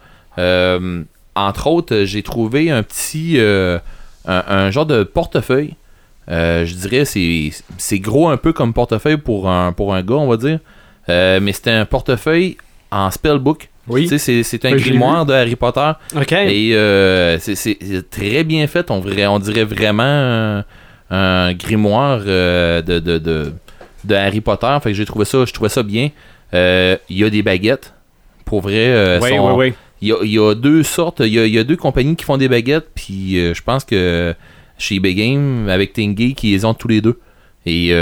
entre autres, j'ai trouvé un petit un, genre de portefeuille. Je dirais c'est c'est gros un peu comme portefeuille pour un pour un gars, on va dire. Mais c'était un portefeuille en spellbook.
Oui.
Tu sais, c'est un
l'ai
grimoire de Harry Potter.
OK.
Et euh, c'est- très bien fait. On, on dirait vraiment un, un grimoire euh, de, de, de, de Harry Potter. Fait que j'ai trouvé ça, je trouvais ça bien. Euh, Il y a des baguettes. Pour vrai,
oui,
sont-
oui, oui.
il y a, il y a deux sortes, il y a, y a deux compagnies qui font des baguettes, puis je pense que chez eBay Game, avec Tingy, qui les ont tous les deux. Et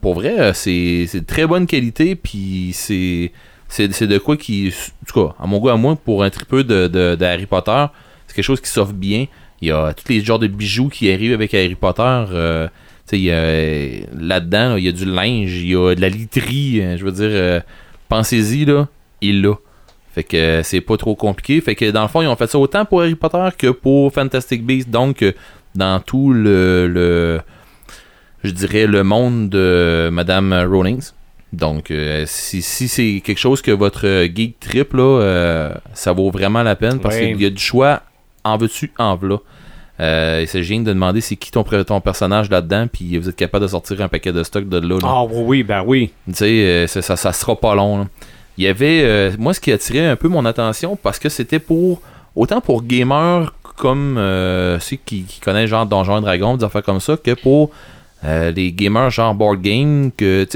pour vrai, c'est c'est de très bonne qualité, puis c'est c'est de quoi qui, en tout cas, à mon goût, à moi, pour un tripeux de, de, Harry Potter, c'est quelque chose qui s'offre bien. Il y a tous les genres de bijoux qui arrivent avec Harry Potter. euh, là-dedans, là, il y a du linge, il y a de la literie. euh, Je veux dire, euh, pensez-y, là, il l'a. Fait que c'est pas trop compliqué. Fait que dans le fond, ils ont fait ça autant pour Harry Potter que pour Fantastic Beasts. Donc, dans tout le, le- je dirais, le monde de Madame Rawlings. Donc, euh, si, si c'est quelque chose que votre geek trip, là, euh, ça vaut vraiment la peine parce qu'il y a du choix en veux-tu, en v'là. Euh, il s'agit de demander c'est qui ton, ton personnage là-dedans, puis vous êtes capable de sortir un paquet de stock de là.
Ah oui, ben oui.
Tu sais, euh, ça, ça, sera pas long. là. Il y avait, moi, ce qui attirait un peu mon attention, parce que c'était pour, autant pour gamers comme euh, ceux qui, qui connaissent genre Donjons et Dragons, des affaires comme ça, que pour euh, les gamers genre board game, que,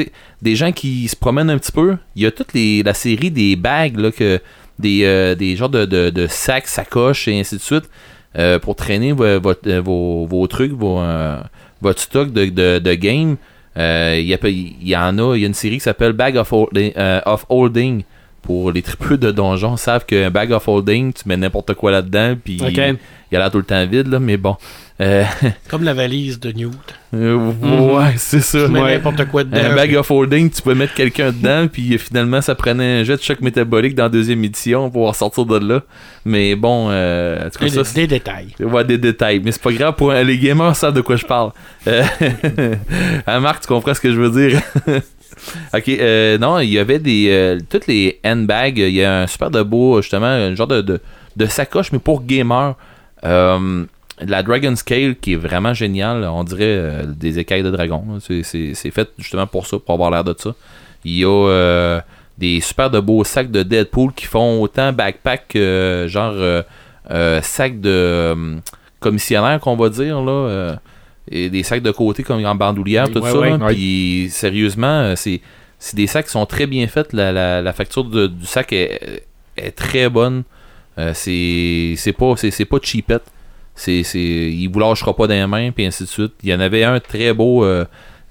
des gens qui se promènent un petit peu. Il y a toute les, la série des bags, là, que, des, euh, des genres de, de, sacs, sacoches et ainsi de suite, euh, pour traîner vos, vos trucs, vos, votre stock de, de, game. Il y, a y en a, il y a une série qui s'appelle Bag of, Holding, of Holding. Pour les tripeux de donjons savent qu'un bag of holding, tu mets n'importe quoi là-dedans, puis
OK.
il, a l'air tout le temps vide, là, mais bon. Euh,
Comme la valise de Newt.
euh,
Mhm.
Ouais, c'est ça.
Tu mets
Ouais.
n'importe quoi dedans.
Un bag of holding, tu peux mettre quelqu'un dedans, puis euh, finalement, ça prenait un jet de choc métabolique dans la deuxième édition pour pouvoir sortir de là. Mais bon, euh, en tout cas,
Des,
ça, c'est-
des détails.
Ouais, des détails, mais c'est pas grave pour les gamers savent de quoi je parle. Euh, hein, Marc, tu comprends ce que je veux dire? ok, euh, non, il y avait des. euh, toutes les handbags, il y a un super de beau, justement, un genre de, sacoche, mais pour gamers. Euh, la Dragon Scale qui est vraiment géniale, on dirait des écailles de dragon. C'est- fait justement pour ça, pour avoir l'air de ça. Il y a des super de beaux sacs de Deadpool qui font autant backpack genre sacs de commissionnaire qu'on va dire là. Et des sacs de côté comme en bandoulière, tout
Ouais,
ça.
ouais.
là. Puis sérieusement, euh, c'est c'est des sacs qui sont très bien faits. La, la, la facture de- du sac est, est très bonne. Euh, c'est c'est pas c'est c'est pas cheapette. C'est c'est il vous lâchera pas dans les mains puis ainsi de suite. Il y en avait un très beau. Euh,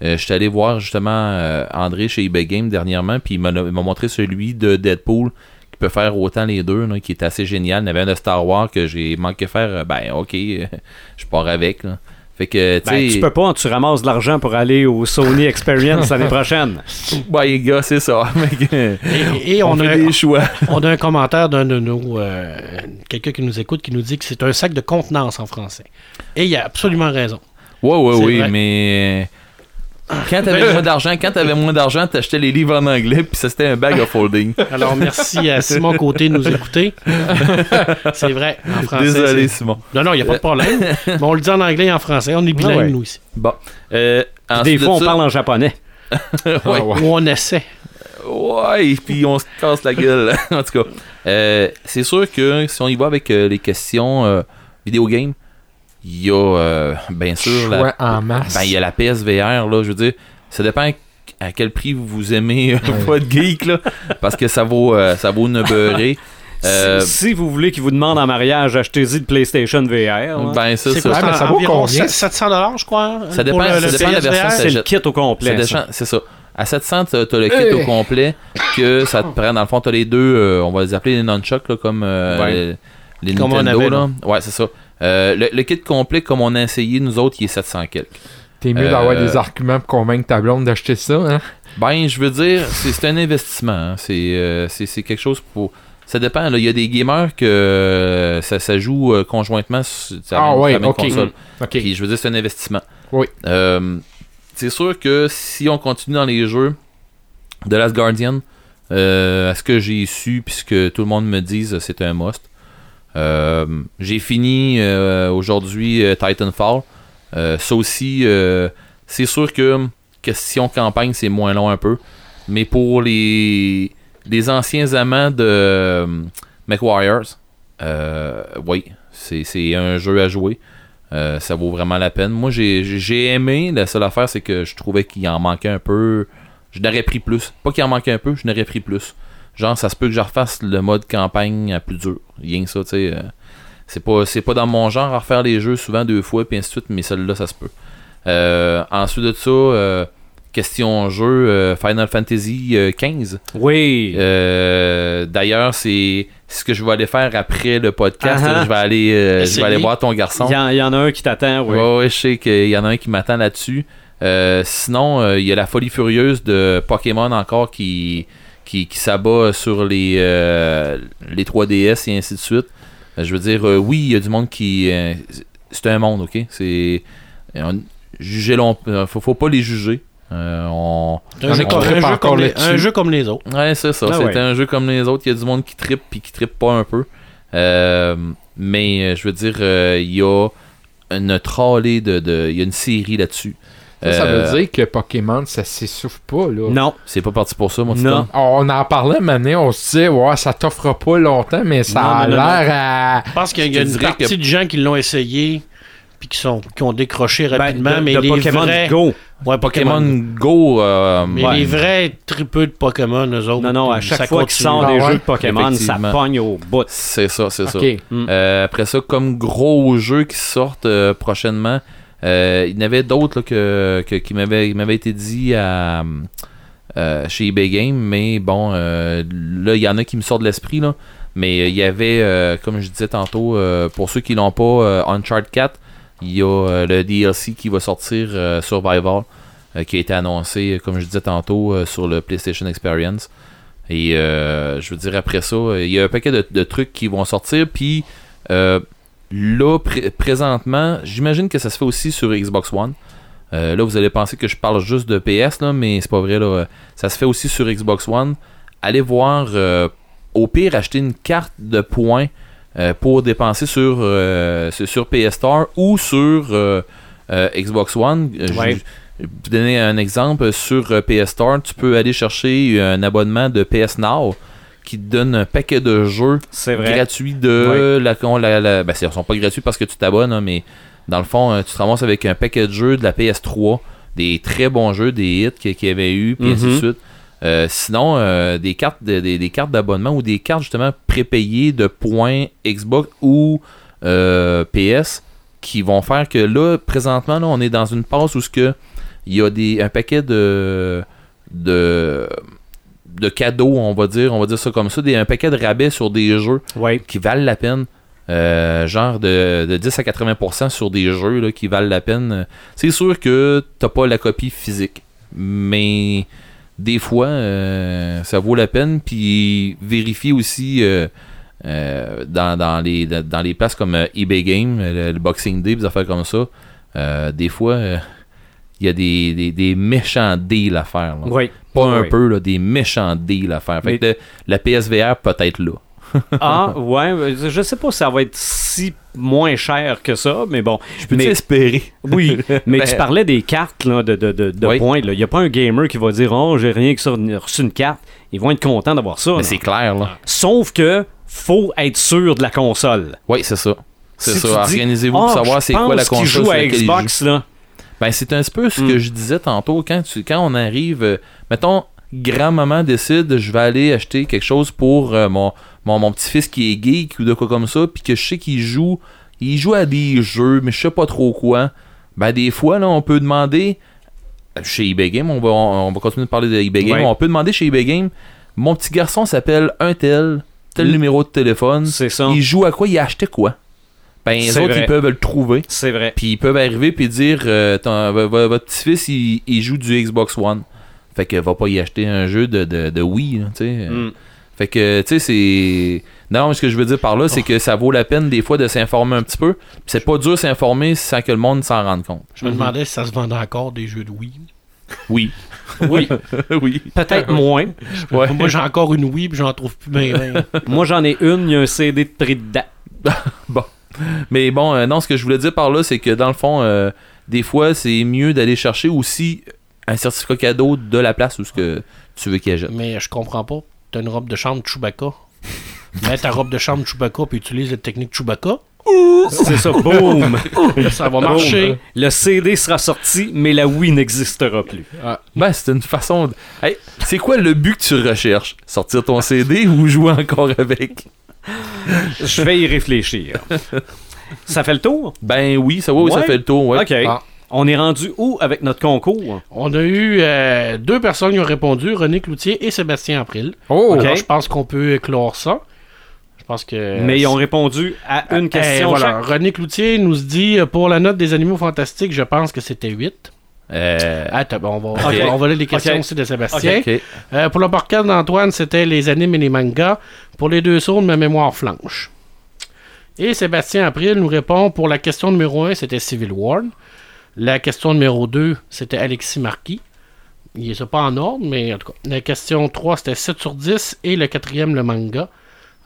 euh, je suis allé voir justement André chez eBay Game dernièrement, puis il m'a il m'a montré celui de Deadpool qui peut faire autant les deux, là, qui est assez génial. Il y en avait un de Star Wars que j'ai manqué faire. Ben ok, je pars avec. là. Fait que tu
Ben, tu peux pas, tu ramasses de l'argent pour aller au Sony Experience l'année prochaine.
ben, les gars, c'est ça.
Et, et
on,
on,
fait
a,
des choix.
on a un commentaire d'un de nos. euh, Quelqu'un qui nous écoute qui nous dit que c'est un sac de contenance en français. Et il a absolument raison.
Ouais, ouais, oui,
vrai.
mais. Quand t'avais moins d'argent, quand t'avais moins d'argent, t'achetais les livres en anglais, puis ça c'était un bag of holding.
Alors, merci à Simon Côté de nous écouter. c'est vrai, en français.
Désolé, Simon.
Non, non, il n'y a pas de problème. Mais on le dit en anglais et en français. On est bilingue,
ouais.
nous, ici.
Bon. Euh,
Des fois, on
ça-
parle en japonais.
ouais.
Ah ouais.
Ou on essaie.
Ouais, puis on se casse la gueule. en tout cas, euh, c'est sûr que si on y va avec euh, les questions euh, vidéo game, il y a euh, bien sûr la,
Choix en masse.
ben, il y a la PSVR là, je veux dire, ça dépend à quel prix vous aimez euh, votre geek là, parce que ça vaut euh, ça vaut une beurrée. Euh,
Si, si vous voulez qu'ils vous demandent en mariage, achetez-y de PlayStation VR. hein.
ben C'est ça.
quoi,
ça vaut
environ
combien?
700 je crois.
Ça dépend-
le-
ça dépend de la version
c'est le kit au complet.
C'est ça. À 700, t'as t'as le kit
Hey.
au complet, que ça te prend, dans le fond, t'as les deux, euh, on va les appeler les nunchucks, là, comme euh,
Ouais.
les, les
Comme on
Nintendo.
avait,
là. Ouais, c'est ça. Euh, le, le kit complet, comme on a essayé, nous autres, il est 700 quelques.
T'es mieux
Euh,
d'avoir des arguments pour convaincre ta blonde d'acheter ça, hein?
Ben, je veux dire, c'est un investissement. hein. C'est euh, c'est- quelque chose pour... Ça dépend. Il y a des gamers que euh, ça, ça joue euh, conjointement sur
Ah ouais,
la même
ok.
console.
Ok.
Puis je veux dire, c'est un investissement.
Oui.
Euh, c'est sûr que si on continue dans les jeux de Last Guardian, euh, à ce que j'ai su, puisque tout le monde me dise c'est un must. Euh, j'ai fini euh, aujourd'hui euh, Titanfall. Ça aussi, c'est sûr que question campagne, c'est moins long un peu. Mais pour les, anciens amants de MechWarriors, euh, oui, c'est un jeu à jouer. Ça vaut vraiment la peine. Moi, j'ai j'ai aimé. La seule affaire, c'est que je trouvais qu'il en manquait un peu. Je n'aurais pris plus. Pas qu'il en manquait un peu, je n'aurais pris plus. Genre, ça se peut que je refasse le mode campagne à plus dur. Rien que ça, tu sais. euh, c'est pas, pas dans mon genre à refaire les jeux souvent deux fois, puis ainsi de suite, mais celle-là, ça se peut. Euh, ensuite de ça, euh, question jeu, euh, Final Fantasy 15.
Oui.
D'ailleurs, c'est ce que je vais aller faire après le podcast.
Ah ah.
Je vais aller, je vais aller voir ton garçon.
Il y, y en a un qui t'attend, oui.
Ouais, ouais, je sais qu'il y en a un qui m'attend là-dessus. Sinon, il y a la folie furieuse de Pokémon encore qui, qui, qui s'abat sur les, euh, les 3DS et ainsi de suite. Euh, je veux dire, euh, oui, il y a du monde qui. euh, c'est un monde, ok? C'est. Jugez l'on. Faut, faut pas les juger. Euh, on...
Un, jeu,
On
comme,
trippe
un jeu
encore
comme les, un jeu comme les autres.
Ouais, c'est ça.
Ah
c'est
ouais.
un jeu comme les autres. Il y a du monde qui trippe puis qui trippe pas un peu. Euh, mais je veux dire, euh, il y a une trollée de. de- Il y a une série là-dessus.
Ça, ça
Euh,
veut dire que Pokémon, ça s'essouffle pas, là.
Non.
C'est pas parti pour ça, mon petit
Non.
On en parlait, mais on se disait, ouais, ça t'offre pas longtemps, mais ça
Non,
a l'air à.
Je pense qu'il y a une partie
que-
de gens qui l'ont essayé puis qui, sont, qui ont décroché
Ben,
rapidement,
de-
mais
de
les
Pokémon
vrais...
Go.
Ouais, Pokémon.
Pokémon Go. euh,
Mais
Ouais.
les vrais tripeux de Pokémon, eux autres.
Non, non, à chaque fois qu'ils sortent
Ah
des
ouais?
jeux de Pokémon, ça pogne au bout.
C'est ça, c'est ça.
Ok.
Euh, après ça, comme gros jeux qui sortent euh, prochainement, euh, il y en avait d'autres que, qui m'avaient été dit à, euh, chez eBay Game, mais bon, euh, là, il y en a qui me sortent de l'esprit, là. Mais il y avait, comme je disais tantôt, pour ceux qui l'ont pas, Uncharted 4, il y a le DLC qui va sortir, Survival, euh, qui a été annoncé, comme je disais tantôt, sur le PlayStation Experience. Et je veux dire, après ça, il y a un paquet de, trucs qui vont sortir. Puis là, pré- présentement, j'imagine que ça se fait aussi sur Xbox One. Euh, là, vous allez penser que je parle juste de PS, là, mais c'est pas vrai. Là. Ça se fait aussi sur Xbox One. Allez voir, euh, au pire, acheter une carte de points euh, pour dépenser sur, sur- PS Store ou sur Xbox One.
Ouais.
je- vais vous donner un exemple. Sur PS Store, tu peux aller chercher un abonnement de PS Now qui te donne un paquet de jeux gratuits de la, la, la- ben, ils sont pas gratuits parce que tu t'abonnes, hein, mais dans le fond, euh, tu te ramasses avec un paquet de jeux de la PS3, des très bons jeux, des hits qu'il y avait eu, puis ainsi de
Mhm.
suite. Euh, sinon, euh, des cartes de- des, des cartes d'abonnement ou des cartes justement prépayées de points Xbox ou euh, PS qui vont faire que là, présentement, là, on est dans une passe où ce que il y a des, un paquet de, de, de cadeaux, on va dire, on va dire ça comme ça, des, un paquet de rabais sur des jeux
Ouais.
qui valent la peine. Euh, genre de, de 10 à 80% sur des jeux là, qui valent la peine. C'est sûr que t'as pas la copie physique, mais des fois euh, ça vaut la peine. Puis vérifie aussi euh, dans, dans les, dans, dans les places comme eBay Game, le, le Boxing Day, des affaires comme ça. des fois, il y a des, des, des méchants deals à faire. là.
Oui.
Pas un peu, là, des méchants deals à faire. Fait
Mais-
que le- la PSVR peut être là.
Ah, ouais. Je sais pas si ça va être si moins cher que ça, mais bon.
Je peux
Mais-
espérer?
Oui, mais
Ben-
tu parlais des cartes là, de, de, de, de
Oui.
points. Il n'y a pas un gamer qui va dire Oh, j'ai rien que ça, reçu une carte. Ils vont être contents d'avoir ça.
Mais
là.
c'est clair, là.
Sauf que faut être sûr de la console.
Oui, c'est ça. C'est
Si
ça.
tu
Organisez-vous
Ah,
pour savoir
je
c'est quoi la console
joue
sur
à
laquelle il
Xbox, là.
Ben, c'est un peu ce
Mm.
que je disais tantôt. Quand, tu, quand on arrive, euh, mettons, grand-maman décide, je vais aller acheter quelque chose pour euh, mon, mon, mon petit-fils qui est geek ou de quoi comme ça, puis que je sais qu'il joue, il joue à des jeux, mais je sais pas trop quoi. Ben, des fois, là, on peut demander, chez eBay Game, on va, on, va continuer de parler de eBay Game,
Ouais.
on peut demander chez eBay Game, mon petit garçon s'appelle un tel, tel
Mm.
numéro de téléphone,
C'est ça.
il joue à quoi, il a acheté quoi? Ben, les autres,
vrai.
ils peuvent le trouver.
C'est vrai.
Puis ils peuvent arriver puis dire euh, votre petit-fils il, il joue du Xbox One. Fait que va pas y acheter un jeu de, de, de Wii, là, tu sais.
Mm.
Fait que tu sais c'est non, mais ce que je veux dire par là, c'est que ça vaut la peine des fois de s'informer un petit peu. Puis c'est pas dur de s'informer sans que le monde s'en rende compte.
Je me demandais si ça se vendait encore des jeux de Wii.
Oui.
Oui,
oui.
peut-être moins.
Ouais.
Moi, j'ai encore une Wii, puis j'en trouve plus bien. bien.
Moi, j'en ai une, il y a un CD de prix dedans.
Mais bon, euh, non, ce que je voulais dire par là, c'est que dans le fond, euh, des fois, c'est mieux d'aller chercher aussi un certificat cadeau de la place où ce que tu veux qu'il achète.
Mais je comprends pas. T'as une robe de chambre Chewbacca. Mets ta robe de chambre Chewbacca, puis utilise la technique Chewbacca.
C'est ça, boum!
Ça va marcher.
Le CD sera sorti, mais la Wii n'existera plus.
Ben, c'est une façon. de- Hey, c'est quoi le but que tu recherches? Sortir ton CD ou jouer encore avec?
Je vais y réfléchir. Ça fait le tour?
Ben oui, ça va, oui, ça fait le tour. Ouais.
OK.
Ah.
On est rendu où avec notre concours?
On a eu euh, deux personnes qui ont répondu, René Cloutier et Sébastien April.
Oh!
Alors, je pense qu'on peut clore ça. Je pense que.
Mais ils ont répondu à une
Euh,
question
voilà.
chaque.
René Cloutier nous dit euh, pour la note des animaux fantastiques, je pense que c'était 8.
Euh,
Attends, on, va,
Ok.
on va lire les questions aussi de Sébastien. Euh, pour le podcast d'Antoine, c'était les animes et les mangas. Pour les deux sourds, ma mémoire flanche. Et Sébastien April nous répond pour la question numéro 1, c'était Civil War. La question numéro 2, c'était Alexis Marquis. Il n'est pas en ordre, mais en tout cas. La question 3, c'était 7 sur 10. Et le quatrième, le manga.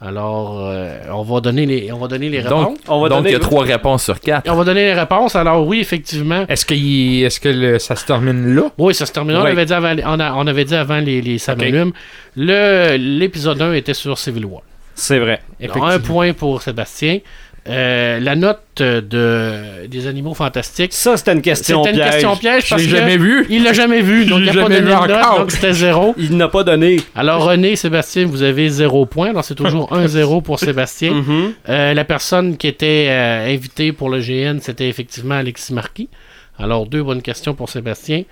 Alors, euh, on, va donner les, on va donner les réponses.
Donc,
On va
donc
donner-
il y a trois réponses sur quatre.
Et on va donner les réponses. Alors, oui, effectivement.
Est-ce que, il- est-ce que le- ça se termine là?
Oui, ça se termine. On,
Oui.
avait dit avant, on, a- on avait dit avant les, les ça
Ok.
m'allume. Le L'épisode 1 était sur Civil War.
C'est vrai.
Alors, un point pour Sébastien. Euh, la note de, des animaux fantastiques.
Ça, c'était une question
C'était une
piège.
question piège
Je
parce
l'ai
que
jamais vu.
il l'a jamais vu, donc
Je
il n'a pas donné de note, donc c'était zéro.
Il n'a pas donné.
Alors René, Sébastien, vous avez zéro point, alors c'est toujours 1-0 pour Sébastien.
Mhm.
Euh, la personne qui était euh, invitée pour le GN, c'était effectivement Alexis Marquis. Alors deux bonnes questions pour Sébastien.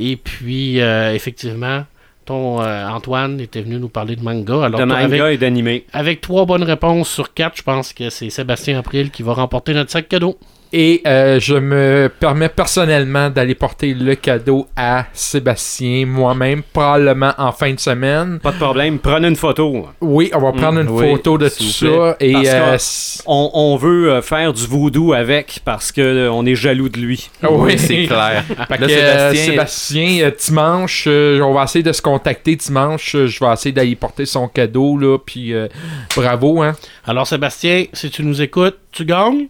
Et puis, euh, effectivement, ton euh, Antoine était venu nous parler de manga. Alors
de manga
avec,
et d'animé.
avec trois bonnes réponses sur quatre, je pense que c'est Sébastien April qui va remporter notre sac cadeau.
Et euh, je me permets personnellement d'aller porter le cadeau à Sébastien moi-même, probablement en fin de semaine.
Pas de problème. Prenez une photo.
Oui, on va prendre une
oui,
photo de tout ça. Et
Parce
euh,
On, on veut euh, faire du voodoo avec parce que euh, on est jaloux de lui.
oui,
c'est clair.
Fait
Là,
que,
Sébastien-
Sébastien, euh, dimanche, euh, on va essayer de se contacter dimanche. Euh, je vais essayer d'aller porter son cadeau, là. Puis euh, bravo, hein.
Alors Sébastien, si tu nous écoutes, tu gagnes?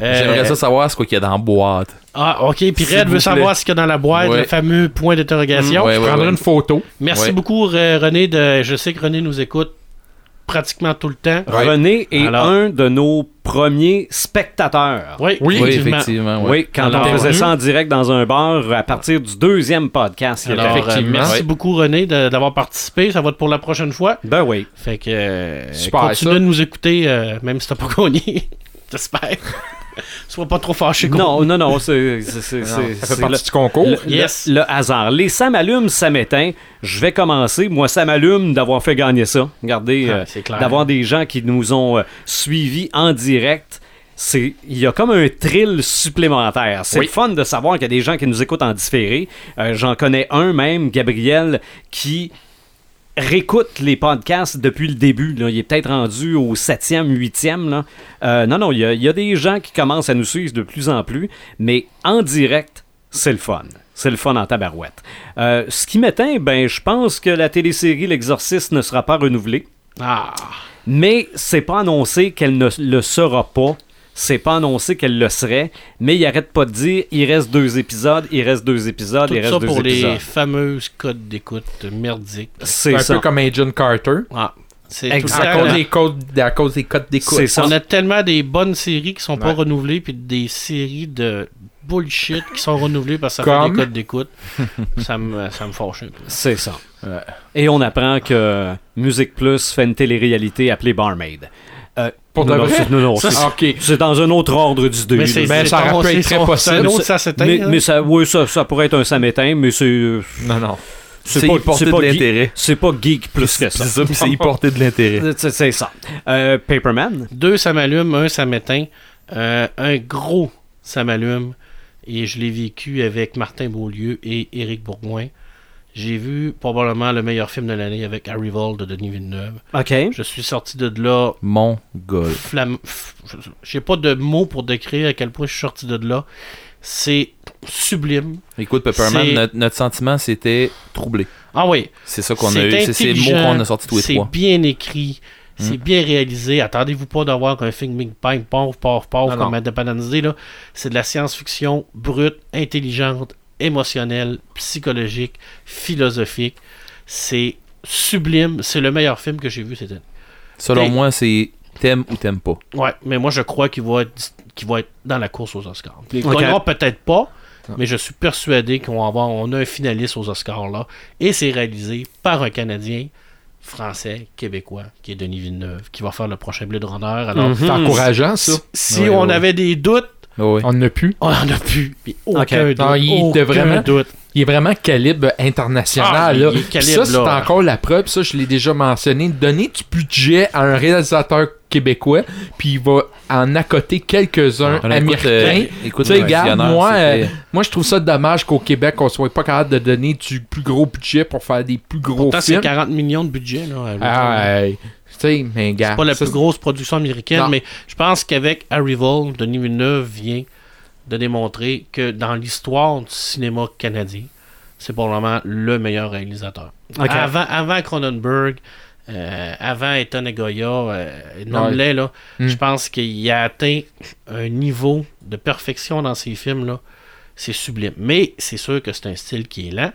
Euh,
J'aimerais ça savoir ce qu'il y a dans la boîte.
Ah, ok. Puis Red veut savoir ce qu'il y a dans la boîte,
Ouais.
le fameux point d'interrogation.
Mm, ouais,
Je prendrai
ouais.
une photo.
Merci
Ouais.
beaucoup, René. De... Je sais que René nous écoute pratiquement tout le temps.
Ouais.
René est
Alors-
un de nos premiers spectateurs.
Oui,
Oui,
Oui,
effectivement.
effectivement. ouais.
Oui, quand
Alors,
on faisait ça en direct dans un bar à partir du deuxième podcast.
Alors,
Effectivement.
merci
Ouais.
beaucoup, René, d'avoir participé. Ça va être pour la prochaine fois.
Ben oui.
Fait que euh,
Super,
continue
ça.
de nous écouter, euh, même si t'as pas gagné. J'espère. Sois pas trop fâché.
Non, non, non, c'est
ça fait partie
le-
du concours.
le,
Yes.
le- le hasard. Les ça m'allume, ça m'éteint. Je vais commencer. Moi, ça m'allume d'avoir fait gagner ça. Regardez,
Ah,
euh, d'avoir des gens qui nous ont euh, suivis en direct. C'est, il y a comme un thrill supplémentaire. C'est
Oui.
fun de savoir qu'il y a des gens qui nous écoutent en différé. Euh, j'en connais un même, Gabriel, qui réécoute les podcasts depuis le début. là. Il est peut-être rendu au septième, huitième. Là. Euh, non, non, il y, a, il y a des gens qui commencent à nous suivre de plus en plus, mais en direct, c'est le fun. C'est le fun en tabarouette. Euh, ce qui m'éteint, ben, je pense que la télésérie L'Exorciste ne sera pas renouvelée,
Ah,
mais c'est pas annoncé qu'elle ne le sera pas. C'est pas annoncé qu'elle le serait, mais il arrête pas de dire il reste deux épisodes, il reste deux épisodes,
tout
il reste
ça
deux
pour les
épisodes.
fameuses codes d'écoute merdiques.
C'est
C'est un
ça.
peu comme Agent Carter.
Ah, c'est
À cause, des codes, à cause des codes d'écoute.
C'est ça.
On a tellement des bonnes séries qui sont pas renouvelées, puis des séries de bullshit qui sont renouvelées parce que ça
Comme?
fait des codes d'écoute. ça me ça me fâche un peu.
C'est ça.
Ouais.
Et on apprend que Musique Plus fait une télé-réalité appelée Barmaid. Euh,
Pour
non, non, non, non,
Ça,
c'est- dans un autre ordre d'idée.
Mais c'est
Ben, ça pu être très possible.
C'est un autre,
Mais-
ça s'éteint.
mais, mais ça, oui, ça, ça pourrait être un samétain, mais c'est.
Non, non.
C'est
pas-
y
c'est
de l'intérêt.
C'est pas geek plus que
C'est
ça.
ça, c'est y porter de l'intérêt.
C'est c'est ça. Euh, Paperman?
Deux, ça m'allume, un, ça m'éteint. Euh, un gros, ça m'allume. Et je l'ai vécu avec Martin Beaulieu et Éric Bourgoin. J'ai vu probablement le meilleur film de l'année avec Arrival de Denis Villeneuve.
OK.
Je suis sorti de là
Mon golf.
flamme. f- je- J'ai pas de mots pour décrire à quel point je suis sorti de là. C'est sublime.
Écoute, Pepperman,
C'est-
notre, notre sentiment, c'était troublé.
Ah oui.
C'est ça qu'on a
C'est
eu. C'est c'est le mot
intelligent,
qu'on a sorti tous les
C'est
trois.
bien écrit. C'est
Mm.
bien réalisé. Attendez-vous pas d'avoir un film Big Bang, pauvre, pauvre, pauvre, comme. Independence Day, là. C'est de la science-fiction brute, intelligente, émotionnelle, psychologique, philosophique. C'est sublime. C'est le meilleur film que j'ai vu cette année.
Selon moi, c'est t'aimes ou t'aimes pas.
Ouais, mais moi, je crois qu'il va être, qu'il va être dans la course aux Oscars. Il
Ok.
gagnera peut-être pas, mais je suis persuadé qu'on va avoir on a un finaliste aux Oscars là. Et c'est réalisé par un Canadien, français, québécois, qui est Denis Villeneuve, qui va faire le prochain Blade Runner. Alors,
Mhm.
C'est encourageant, ça.
si on avait des doutes,
Oh, oui.
On n'a plus.
On en a plus. Puis aucun
Ok.
doute.
Non, il
aucun
était vraiment-
doute.
Il est vraiment calibre international.
Ah, il
là.
est
Puis
calibre,
ça, c'est
là.
encore la preuve. Ça, je l'ai déjà mentionné. Donner du budget à un réalisateur québécois, puis il va en accoter quelques-uns
écoute, euh,
américains.
écoute,
sais,
le
regarde, moi, euh, Moi, je trouve ça dommage qu'au Québec, on soit pas capable de donner du plus gros budget pour faire des plus gros
Pourtant, c'est
films.
40 millions de budget. Là,
Ah, sais, mais gars.
c'est pas la
ça,
plus grosse production américaine,
Non.
mais je pense qu'avec Arrival, Denis Villeneuve vient de démontrer que dans l'histoire du cinéma canadien, c'est probablement le meilleur réalisateur. Avant, avant Cronenberg, euh, avant Ethan Egoya, euh, nomme-les, là,
Mm.
je pense qu'il a atteint un niveau de perfection dans ses films. là. C'est sublime. Mais c'est sûr que c'est un style qui est lent.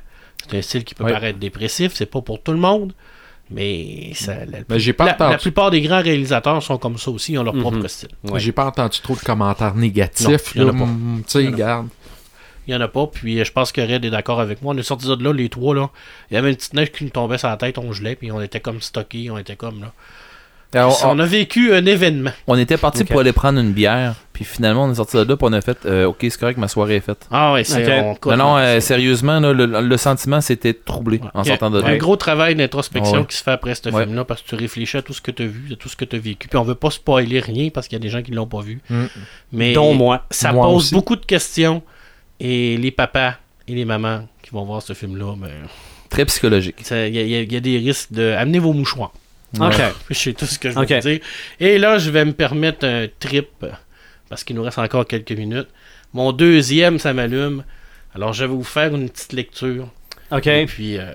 C'est un style qui peut
Ouais.
paraître dépressif. C'est pas pour tout le monde. Mais ça, la,
j'ai pas
la-
entendu.
la plupart des grands réalisateurs sont comme ça aussi, ils ont leur
Mhm.
propre style.
Ouais.
J'ai pas entendu trop de commentaires négatifs.
Non, il y en a pas.
Mm, sais,
Il y en a n'y en a pas, puis euh, je pense que Red est d'accord avec moi. On est sortis de là, les trois, là. Il y avait une petite neige qui nous tombait sur la tête, on gelait, puis on était comme stockés, on était comme là.
Alors,
on, a vécu un événement.
on était parti pour aller prendre une bière, puis finalement, on est sorti de là, puis on a fait euh, Ok, c'est correct, ma soirée est faite.
Ah ouais, c'est.
Ok.
on coûte,
non, euh, sérieusement, là, le, le sentiment s'était troublé en
Il y a
sortant de là.
Un gros travail d'introspection
Ouais.
qui se fait après ce
Ouais.
film-là, parce que tu réfléchis à tout ce que tu as vu, à tout ce que tu as vécu. Puis on veut pas spoiler rien, parce qu'il y a des gens qui l'ont pas vu.
Mm.
Mais
Dont moi.
ça
Moi
pose
aussi.
beaucoup de questions. Et les papas et les mamans qui vont voir ce film-là, ben,
Très psychologique.
il y, y a des risques de. Amenez vos mouchoirs.
Ok.
Je sais tout ce que je veux dire. Et là, je vais me permettre un trip, parce qu'il nous reste encore quelques minutes. Mon deuxième, ça m'allume. Alors, je vais vous faire une petite lecture.
OK.
Et puis, euh,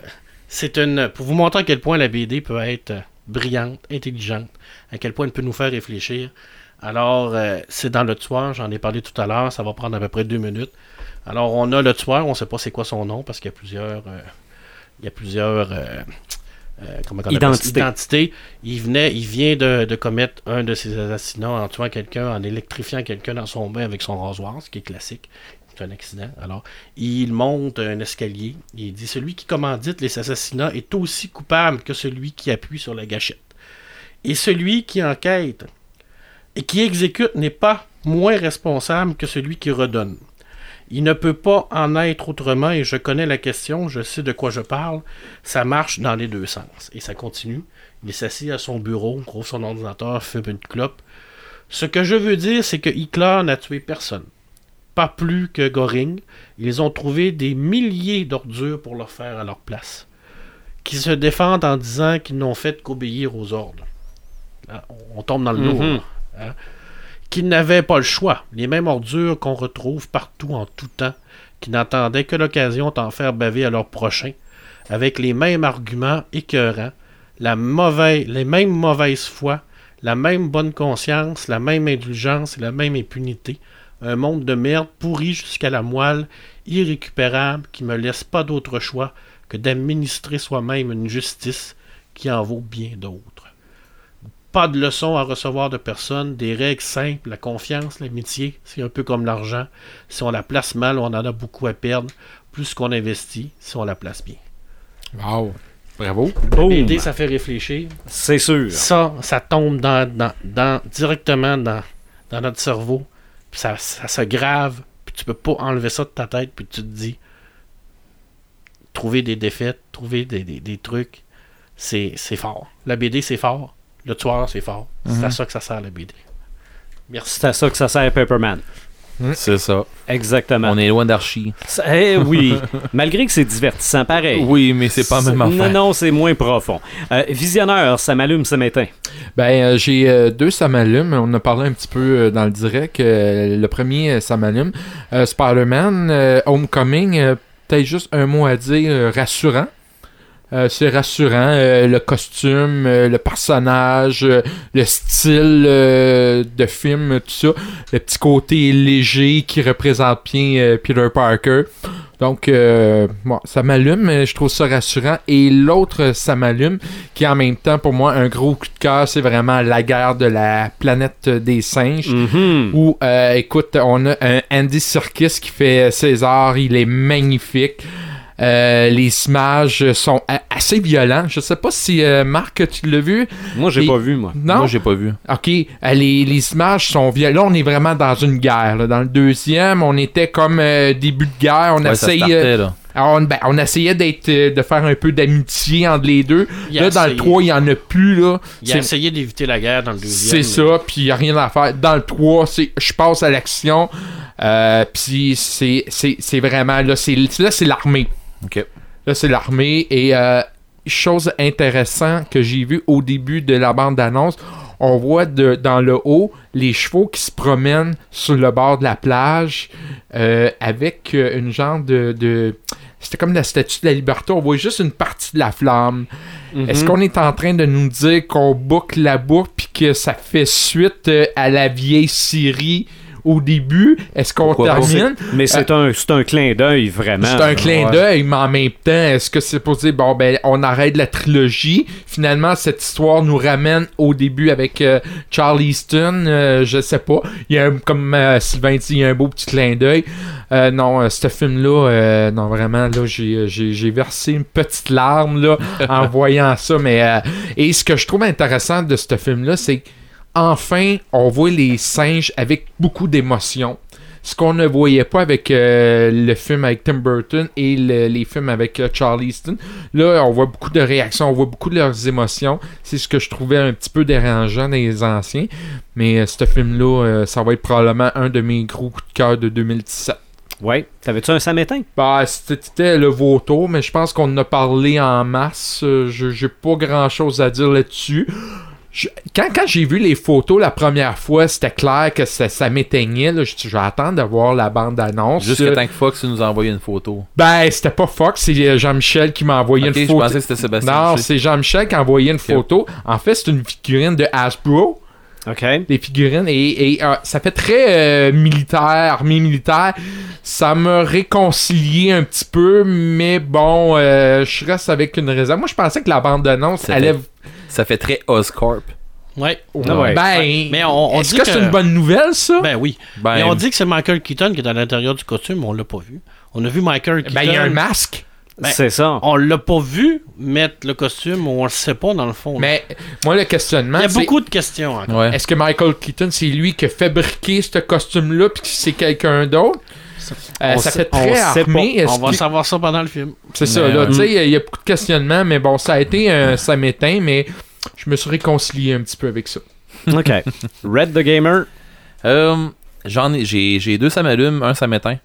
c'est une. Pour vous montrer à quel point la BD peut être brillante, intelligente, à quel point elle peut nous faire réfléchir. Alors, euh, c'est dans le tueur, j'en ai parlé tout à l'heure, ça va prendre à peu près deux minutes. Alors, on a le tueur, on ne sait pas c'est quoi son nom, parce qu'il y a plusieurs. euh, il y a plusieurs. Euh, comment.
Identités.
Il, venait, il vient de, de commettre un de ses assassinats en tuant quelqu'un, en électrifiant quelqu'un dans son bain avec son rasoir, ce qui est classique. C'est un accident. Alors, il monte un escalier. Il dit Celui qui commandite les assassinats est aussi coupable que celui qui appuie sur la gâchette. Et celui qui enquête et qui exécute n'est pas moins responsable que celui qui redonne. Il ne peut pas en être autrement et je connais la question, je sais de quoi je parle. Ça marche dans les deux sens. Et ça continue. Il s'assied à son bureau, gros son ordinateur, fume une clope. Ce que je veux dire, c'est que Hitler n'a tué personne. Pas plus que Göring. Ils ont trouvé des milliers d'ordures pour le faire à leur place. Qui se défendent en disant qu'ils n'ont fait qu'obéir aux ordres. Là, on- tombe dans le
Mhm.
lourd. hein. Qu'ils n'avaient pas le choix. Les mêmes ordures qu'on retrouve partout en tout temps, qui n'attendaient que l'occasion d'en faire baver à leur prochain, avec les mêmes arguments écœurants, la mauvaise, les mêmes mauvaises foi, la même bonne conscience, la même indulgence et la même impunité. Un monde de merde pourri jusqu'à la moelle, irrécupérable, qui me laisse pas d'autre choix que d'administrer soi-même une justice qui en vaut bien d'autres. Pas de leçons à recevoir de personne, des règles simples, la confiance, l'amitié, c'est un peu comme l'argent. Si on la place mal, on en a beaucoup à perdre, plus qu'on investit si on la place bien.
Wow. Bravo.
L'idée, ça fait réfléchir.
C'est sûr.
Ça, ça tombe dans, dans, dans- directement dans, dans notre cerveau, puis ça, ça se grave, puis tu peux pas enlever ça de ta tête, puis tu te dis, trouver des défaites, trouver des, des- des trucs, c'est fort. La BD, c'est fort. Le tueur, c'est fort. C'est à ça que ça sert, la BD. Merci.
C'est à ça que ça sert Paperman.
C'est ça.
Exactement.
On est loin d'Archie.
Ça- Eh oui, malgré que c'est divertissant, pareil.
Oui, mais c'est pas même affaire.
Non, non, c'est moins profond. Euh, visionneur, ça m'allume ce matin.
Ben, euh, j'ai euh, deux ça m'allume. On a parlé un petit peu euh, dans le direct. Euh, le premier, ça m'allume. Euh, Spider-Man, euh, Homecoming, euh, peut-être juste un mot à dire euh, rassurant. Euh, c'est rassurant. euh, le costume, euh, le personnage, euh, le style euh, de film, tout ça. Le petit côté léger qui représente bien euh, Peter Parker. Donc, euh, bon, ça m'allume, je trouve ça rassurant. Et l'autre, ça m'allume, qui est en même temps pour moi un gros coup de cœur, c'est vraiment la guerre de la planète des singes.
Mhm.
Où, euh, écoute, on a un Andy Serkis qui fait César, il est magnifique. Euh, les images sont assez violents. Je sais pas si euh, Marc, tu l'as vu.
Moi, j'ai
Et-
pas vu, moi.
Non?
Moi, j'ai pas vu.
OK, euh, les, les images sont violentes. Là, on est vraiment dans une guerre. là. Dans le deuxième, on était comme euh, début de guerre. On
Ouais, ça
essayait,
startait, là.
alors, on, ben, on essayait d'être, euh, de faire un peu d'amitié entre les deux.
Il
Là, dans le
essayé.
3, il y en a plus. Là.
Il a essayé d'éviter la guerre dans le deuxième.
C'est ça, puis il a rien à faire. Dans le 3, c'est je passe à l'action, euh, puis c'est c'est- c'est vraiment, là, c'est là, c'est l'armée.
Ok.
Là, c'est l'armée, et euh, chose intéressante que j'ai vu au début de la bande-annonce, on voit de, dans le haut les chevaux qui se promènent sur le bord de la plage euh, avec euh, une genre de... de- C'était comme la statue de la liberté, on voit juste une partie de la flamme.
Mhm.
Est-ce qu'on est en train de nous dire qu'on boucle la boucle puis que ça fait suite à la vieille série au début? Est-ce qu'on termine?
Mais c'est un, c'est un clin d'œil, vraiment.
C'est un clin d'œil, mais en même temps, est-ce que c'est pour dire, bon, ben, on arrête la trilogie? Finalement, cette histoire nous ramène au début avec euh, Charlie Easton, euh, je sais pas. Il y a, un- comme euh, Sylvain dit, il y a un beau petit clin d'œil. Euh, non, euh, ce film-là, euh, non, vraiment, là, j'ai, versé une petite larme, là, en voyant ça, mais, euh, et ce que je trouve intéressant de ce film-là, c'est qu'enfin, on voit les singes avec beaucoup d'émotion ce qu'on ne voyait pas avec euh, le film avec Tim Burton et le- les films avec euh, Charlie Easton. Là, on voit beaucoup de réactions, on voit beaucoup de leurs émotions. C'est ce que je trouvais un petit peu dérangeant dans les anciens. Mais euh, ce film-là, ça va être probablement un de mes gros coups de cœur de 2017.
Ouais. T'avais-tu un samétain?
Bah, c'était le vautour, mais je pense qu'on en a parlé en masse. Je- J'ai pas grand-chose à dire là-dessus. Je- quand quand j'ai vu les photos la première fois, c'était clair que ça, ça m'éteignait. là. Je, je vais attendre de voir la bande-annonce.
Jusqu'à
Euh,
temps que Fox nous a envoyé une photo.
Ben, c'était pas Fox, c'est euh, Jean-Michel qui m'a envoyé une
je
photo.
pensais que c'était Sébastien.
Non, c'est Jean-Michel qui a envoyé une photo. En fait, c'est une figurine de Hasbro.
OK.
Des figurines. Et, et, euh, ça fait très euh, militaire, armée militaire. Ça m'a réconcilié un petit peu, mais bon, euh, je reste avec une réserve. Moi, je pensais que la bande-annonce allait.
Ça fait très Oscorp.
Ouais.
Ouais.
Ben,
Mais on- on
est-ce
dit
que, c'est une bonne nouvelle, ça?
Ben oui.
Ben,
Mais on dit que c'est Michael Keaton qui est à l'intérieur du costume, mais on l'a pas vu. On a vu Michael Keaton.
Ben, il y a un masque.
Ben,
c'est ça.
On l'a pas vu mettre le costume, on le sait pas dans le fond. là.
Mais moi, le questionnement,
il y a
c'est
beaucoup de questions encore.
ouais.
est-ce que Michael Keaton, c'est lui qui a fabriqué ce costume-là, puis que c'est quelqu'un d'autre? Euh,
On
ça
sait-
fait très armé.
On va savoir ça pendant le film.
C'est ça, là,
euh,
tu sais, il y a- beaucoup de questionnements, mais bon, ça a été un ça m'éteint, mais je me suis réconcilié un petit peu avec ça.
OK. Red the Gamer.
Euh, J'en ai, j'ai, j'ai deux ça m'allume, un ça m'éteint.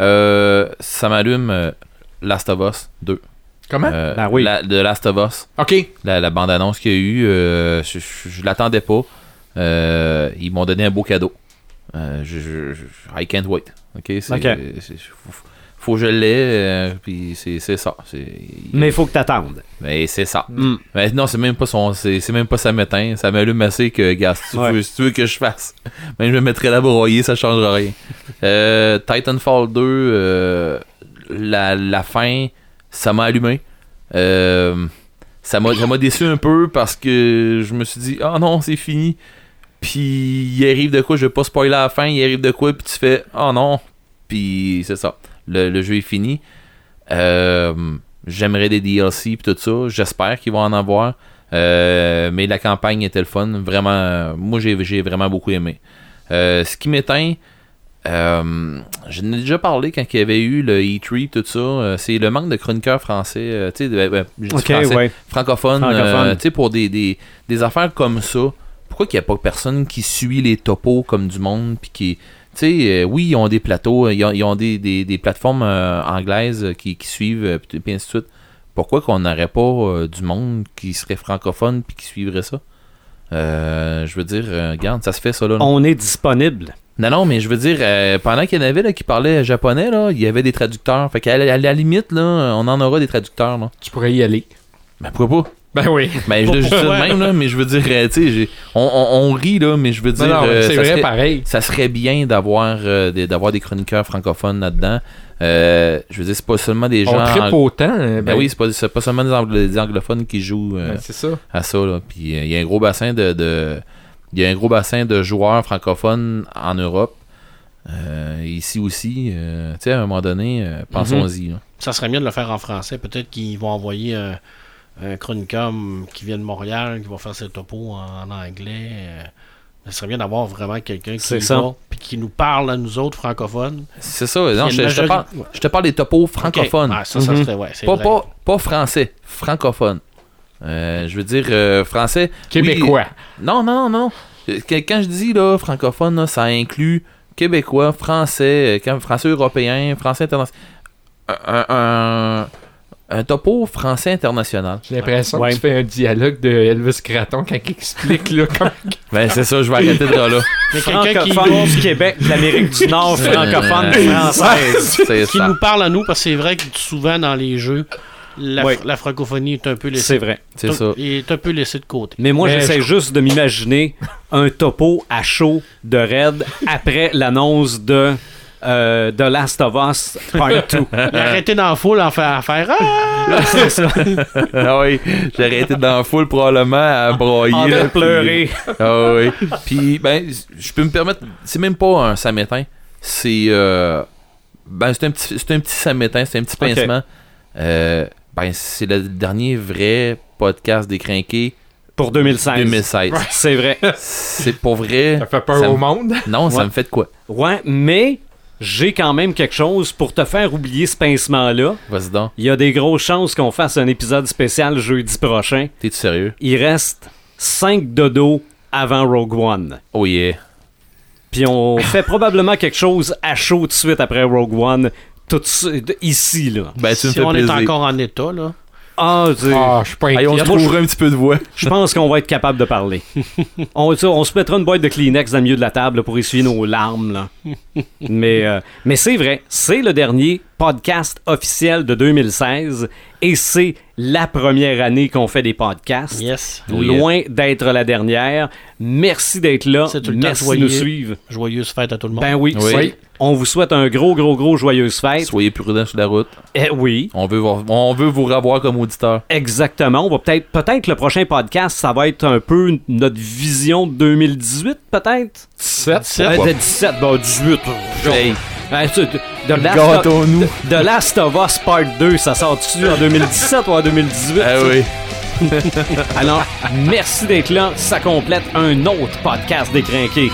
Euh, ça m'allume euh, Last of Us 2.
Comment?
Euh,
Ben oui.
la- de Last of Us,
Ok.
la, la bande-annonce qu'il y a eu, euh, je, je, je l'attendais pas. Euh, ils m'ont donné un beau cadeau. Euh, je, je- je- I can't wait. Ok, c'est, faut, faut que je l'ai, euh, puis c'est, ça.
Mais il faut que t'attendes.
mais c'est ça.
Mm.
Mais non, c'est même pas son. C'est, même pas ça m'éteint. Ça m'allume assez que, gars, si tu,
Ouais.
veux, si tu veux que je fasse, même je me mettrais là broyer, ça changera rien. Euh, Titanfall 2, euh, la, la fin, ça m'a allumé. Ça m'a, ça m'a déçu un peu parce que je me suis dit, ah non, c'est fini. Puis il arrive de quoi, je vais pas spoiler à la fin, il arrive de quoi, puis tu fais, oh non. Puis c'est ça. Le, le jeu est fini. Euh, J'aimerais des DLC puis tout ça. J'espère qu'ils vont en avoir. Euh, mais la campagne était le fun. Vraiment, moi j'ai vraiment beaucoup aimé. Euh, ce qui m'éteint, euh, je n'ai déjà parlé quand il y avait eu le E3 tout ça. euh, c'est le manque de chroniqueurs français. euh, tu sais, ben, je dis
OK,
français,
ouais.
francophone,
Francophone.
tu sais, pour des, des, des affaires comme ça, pourquoi qu'il n'y a pas personne qui suit les topos comme du monde, puis qui, tu sais, euh, oui, ils ont des plateaux, ils ont, ils ont des, des, des plateformes euh, anglaises euh, qui, qui suivent, euh, puis ainsi de suite. Pourquoi qu'on n'aurait pas euh, du monde qui serait francophone puis qui suivrait ça? Euh, je veux dire, euh, regarde, ça se fait ça là. là.
On est disponible.
Non, non, mais je veux dire, euh, pendant qu'il y en avait là, qui parlaient japonais, là, il y avait des traducteurs. Fait qu'à la, à la limite, là, on en aura des traducteurs. Là.
Tu pourrais y aller.
Ben pourquoi pas?
Ben oui.
Ben, je le dis ça de
Ouais.
même, là, mais je veux dire, euh, tu sais, on, on, on rit, là, mais je veux dire,
Non, non,
euh,
c'est
ça,
vrai,
serait,
pareil.
ça serait bien d'avoir euh, des, d'avoir des chroniqueurs francophones là-dedans. Euh, je veux dire, c'est pas seulement des gens.
On autant. euh,
Ben, oui, c'est pas, c'est pas seulement des, anglo- des anglophones qui jouent euh,
ben, c'est ça.
à ça, là. Puis euh, il y a un gros bassin de. de- il y a un gros bassin de joueurs francophones en Europe. Euh, ici aussi, euh, tu sais, à un moment donné, euh, pensons-y. là.
ça serait mieux de le faire en français. Peut-être qu'ils vont envoyer un, chroniqueur qui vient de Montréal, qui va faire ses topos en, anglais. euh, ça serait bien d'avoir vraiment quelqu'un qui va, puis nous parle à nous autres francophones.
C'est ça. Non, je, te parle,
Ouais.
je te parle des topos francophones.
Ok. Ah, ça, ça serait, ouais, c'est
pas,
vrai.
pas, pas français, francophone. Euh, je veux dire euh, français.
Québécois.
oui. non, non, non. Euh, Quand je dis là, francophone, là, ça inclut québécois, français, euh, français européen, français international. Un, un, un topo français international.
J'ai l'impression
Ouais.
que tu fais un dialogue de Elvis Gratton quand il explique là,
Ben, c'est ça, je vais arrêter de là.
Mais quelqu'un qui,
Francophone du Québec, de l'Amérique du Nord, francophone
Euh,
française.
C'est
qui
ça.
nous parle à nous, parce que c'est vrai que souvent dans les jeux, la,
Ouais.
la francophonie est un peu laissée,
C'est vrai.
C'est ça.
est un peu laissée de côté.
Mais moi, j'essaie
je-
juste de m'imaginer un topo à chaud de Red après l'annonce de euh, The Last of Us Part 2.
Il a arrêté dans la foule en faire, à faire Ah!
C'est ça.
Ah oui, j'ai arrêté dans la foule probablement à broyer.
En train
là,
de pleurer.
puis- Ah oui. Puis, ben, je peux me permettre, c'est même pas un samétain, c'est. euh, ben, c'est un petit, c'est un petit samétain, c'est un petit pincement. Euh, ben, c'est le dernier vrai podcast décrinqué
Pour 2016.
2016.
C'est vrai.
C'est pour vrai.
ça fait peur
Ça
au
me-
monde.
Non, ça me fait de quoi?
Ouais, mais j'ai quand même quelque chose pour te faire oublier ce pincement-là.
Vas-y donc.
Il y a des grosses chances qu'on fasse un épisode spécial jeudi prochain.
T'es-tu sérieux?
Il reste 5 dodos avant Rogue One.
Oh yeah.
Puis on fait probablement quelque chose à chaud tout de suite après Rogue One. Tout de suite, ici, là.
Ben, tu me
si
fais
on
plaisir.
est encore en état, là.
Ah,
Ah, je suis pas
Hey, on
inquiet.
se trouverait un petit peu de voix.
je pense qu'on va être capable de parler. on, se mettra une boîte de Kleenex dans le milieu de la table là, pour essuyer nos larmes. Là. mais euh, mais c'est vrai, c'est le dernier podcast officiel de 2016 et c'est la première année qu'on fait des podcasts.
Yes.
Oui,
Loin d'être la dernière. Merci d'être là.
Tout le
Merci de nous suivre.
Joyeuse fête à tout le monde.
Ben oui.
Oui.
On vous souhaite un gros, gros, gros joyeuse fête.
Soyez prudents sur la route.
Eh oui.
On veut, voir- on veut vous revoir comme auditeur.
Exactement. On va peut-être, peut-être le prochain podcast, ça va être un peu notre vision de 2018, peut-être?
17.
17.
Euh,
Pourquoi?
de 17, bah 18.
Hey,
de, Last of, de Last of Us Part 2, ça sort-tu en 2017 ou en 2018?
Ah
ça?
oui.
Alors, merci d'être là. Ça complète un autre podcast décrinqué.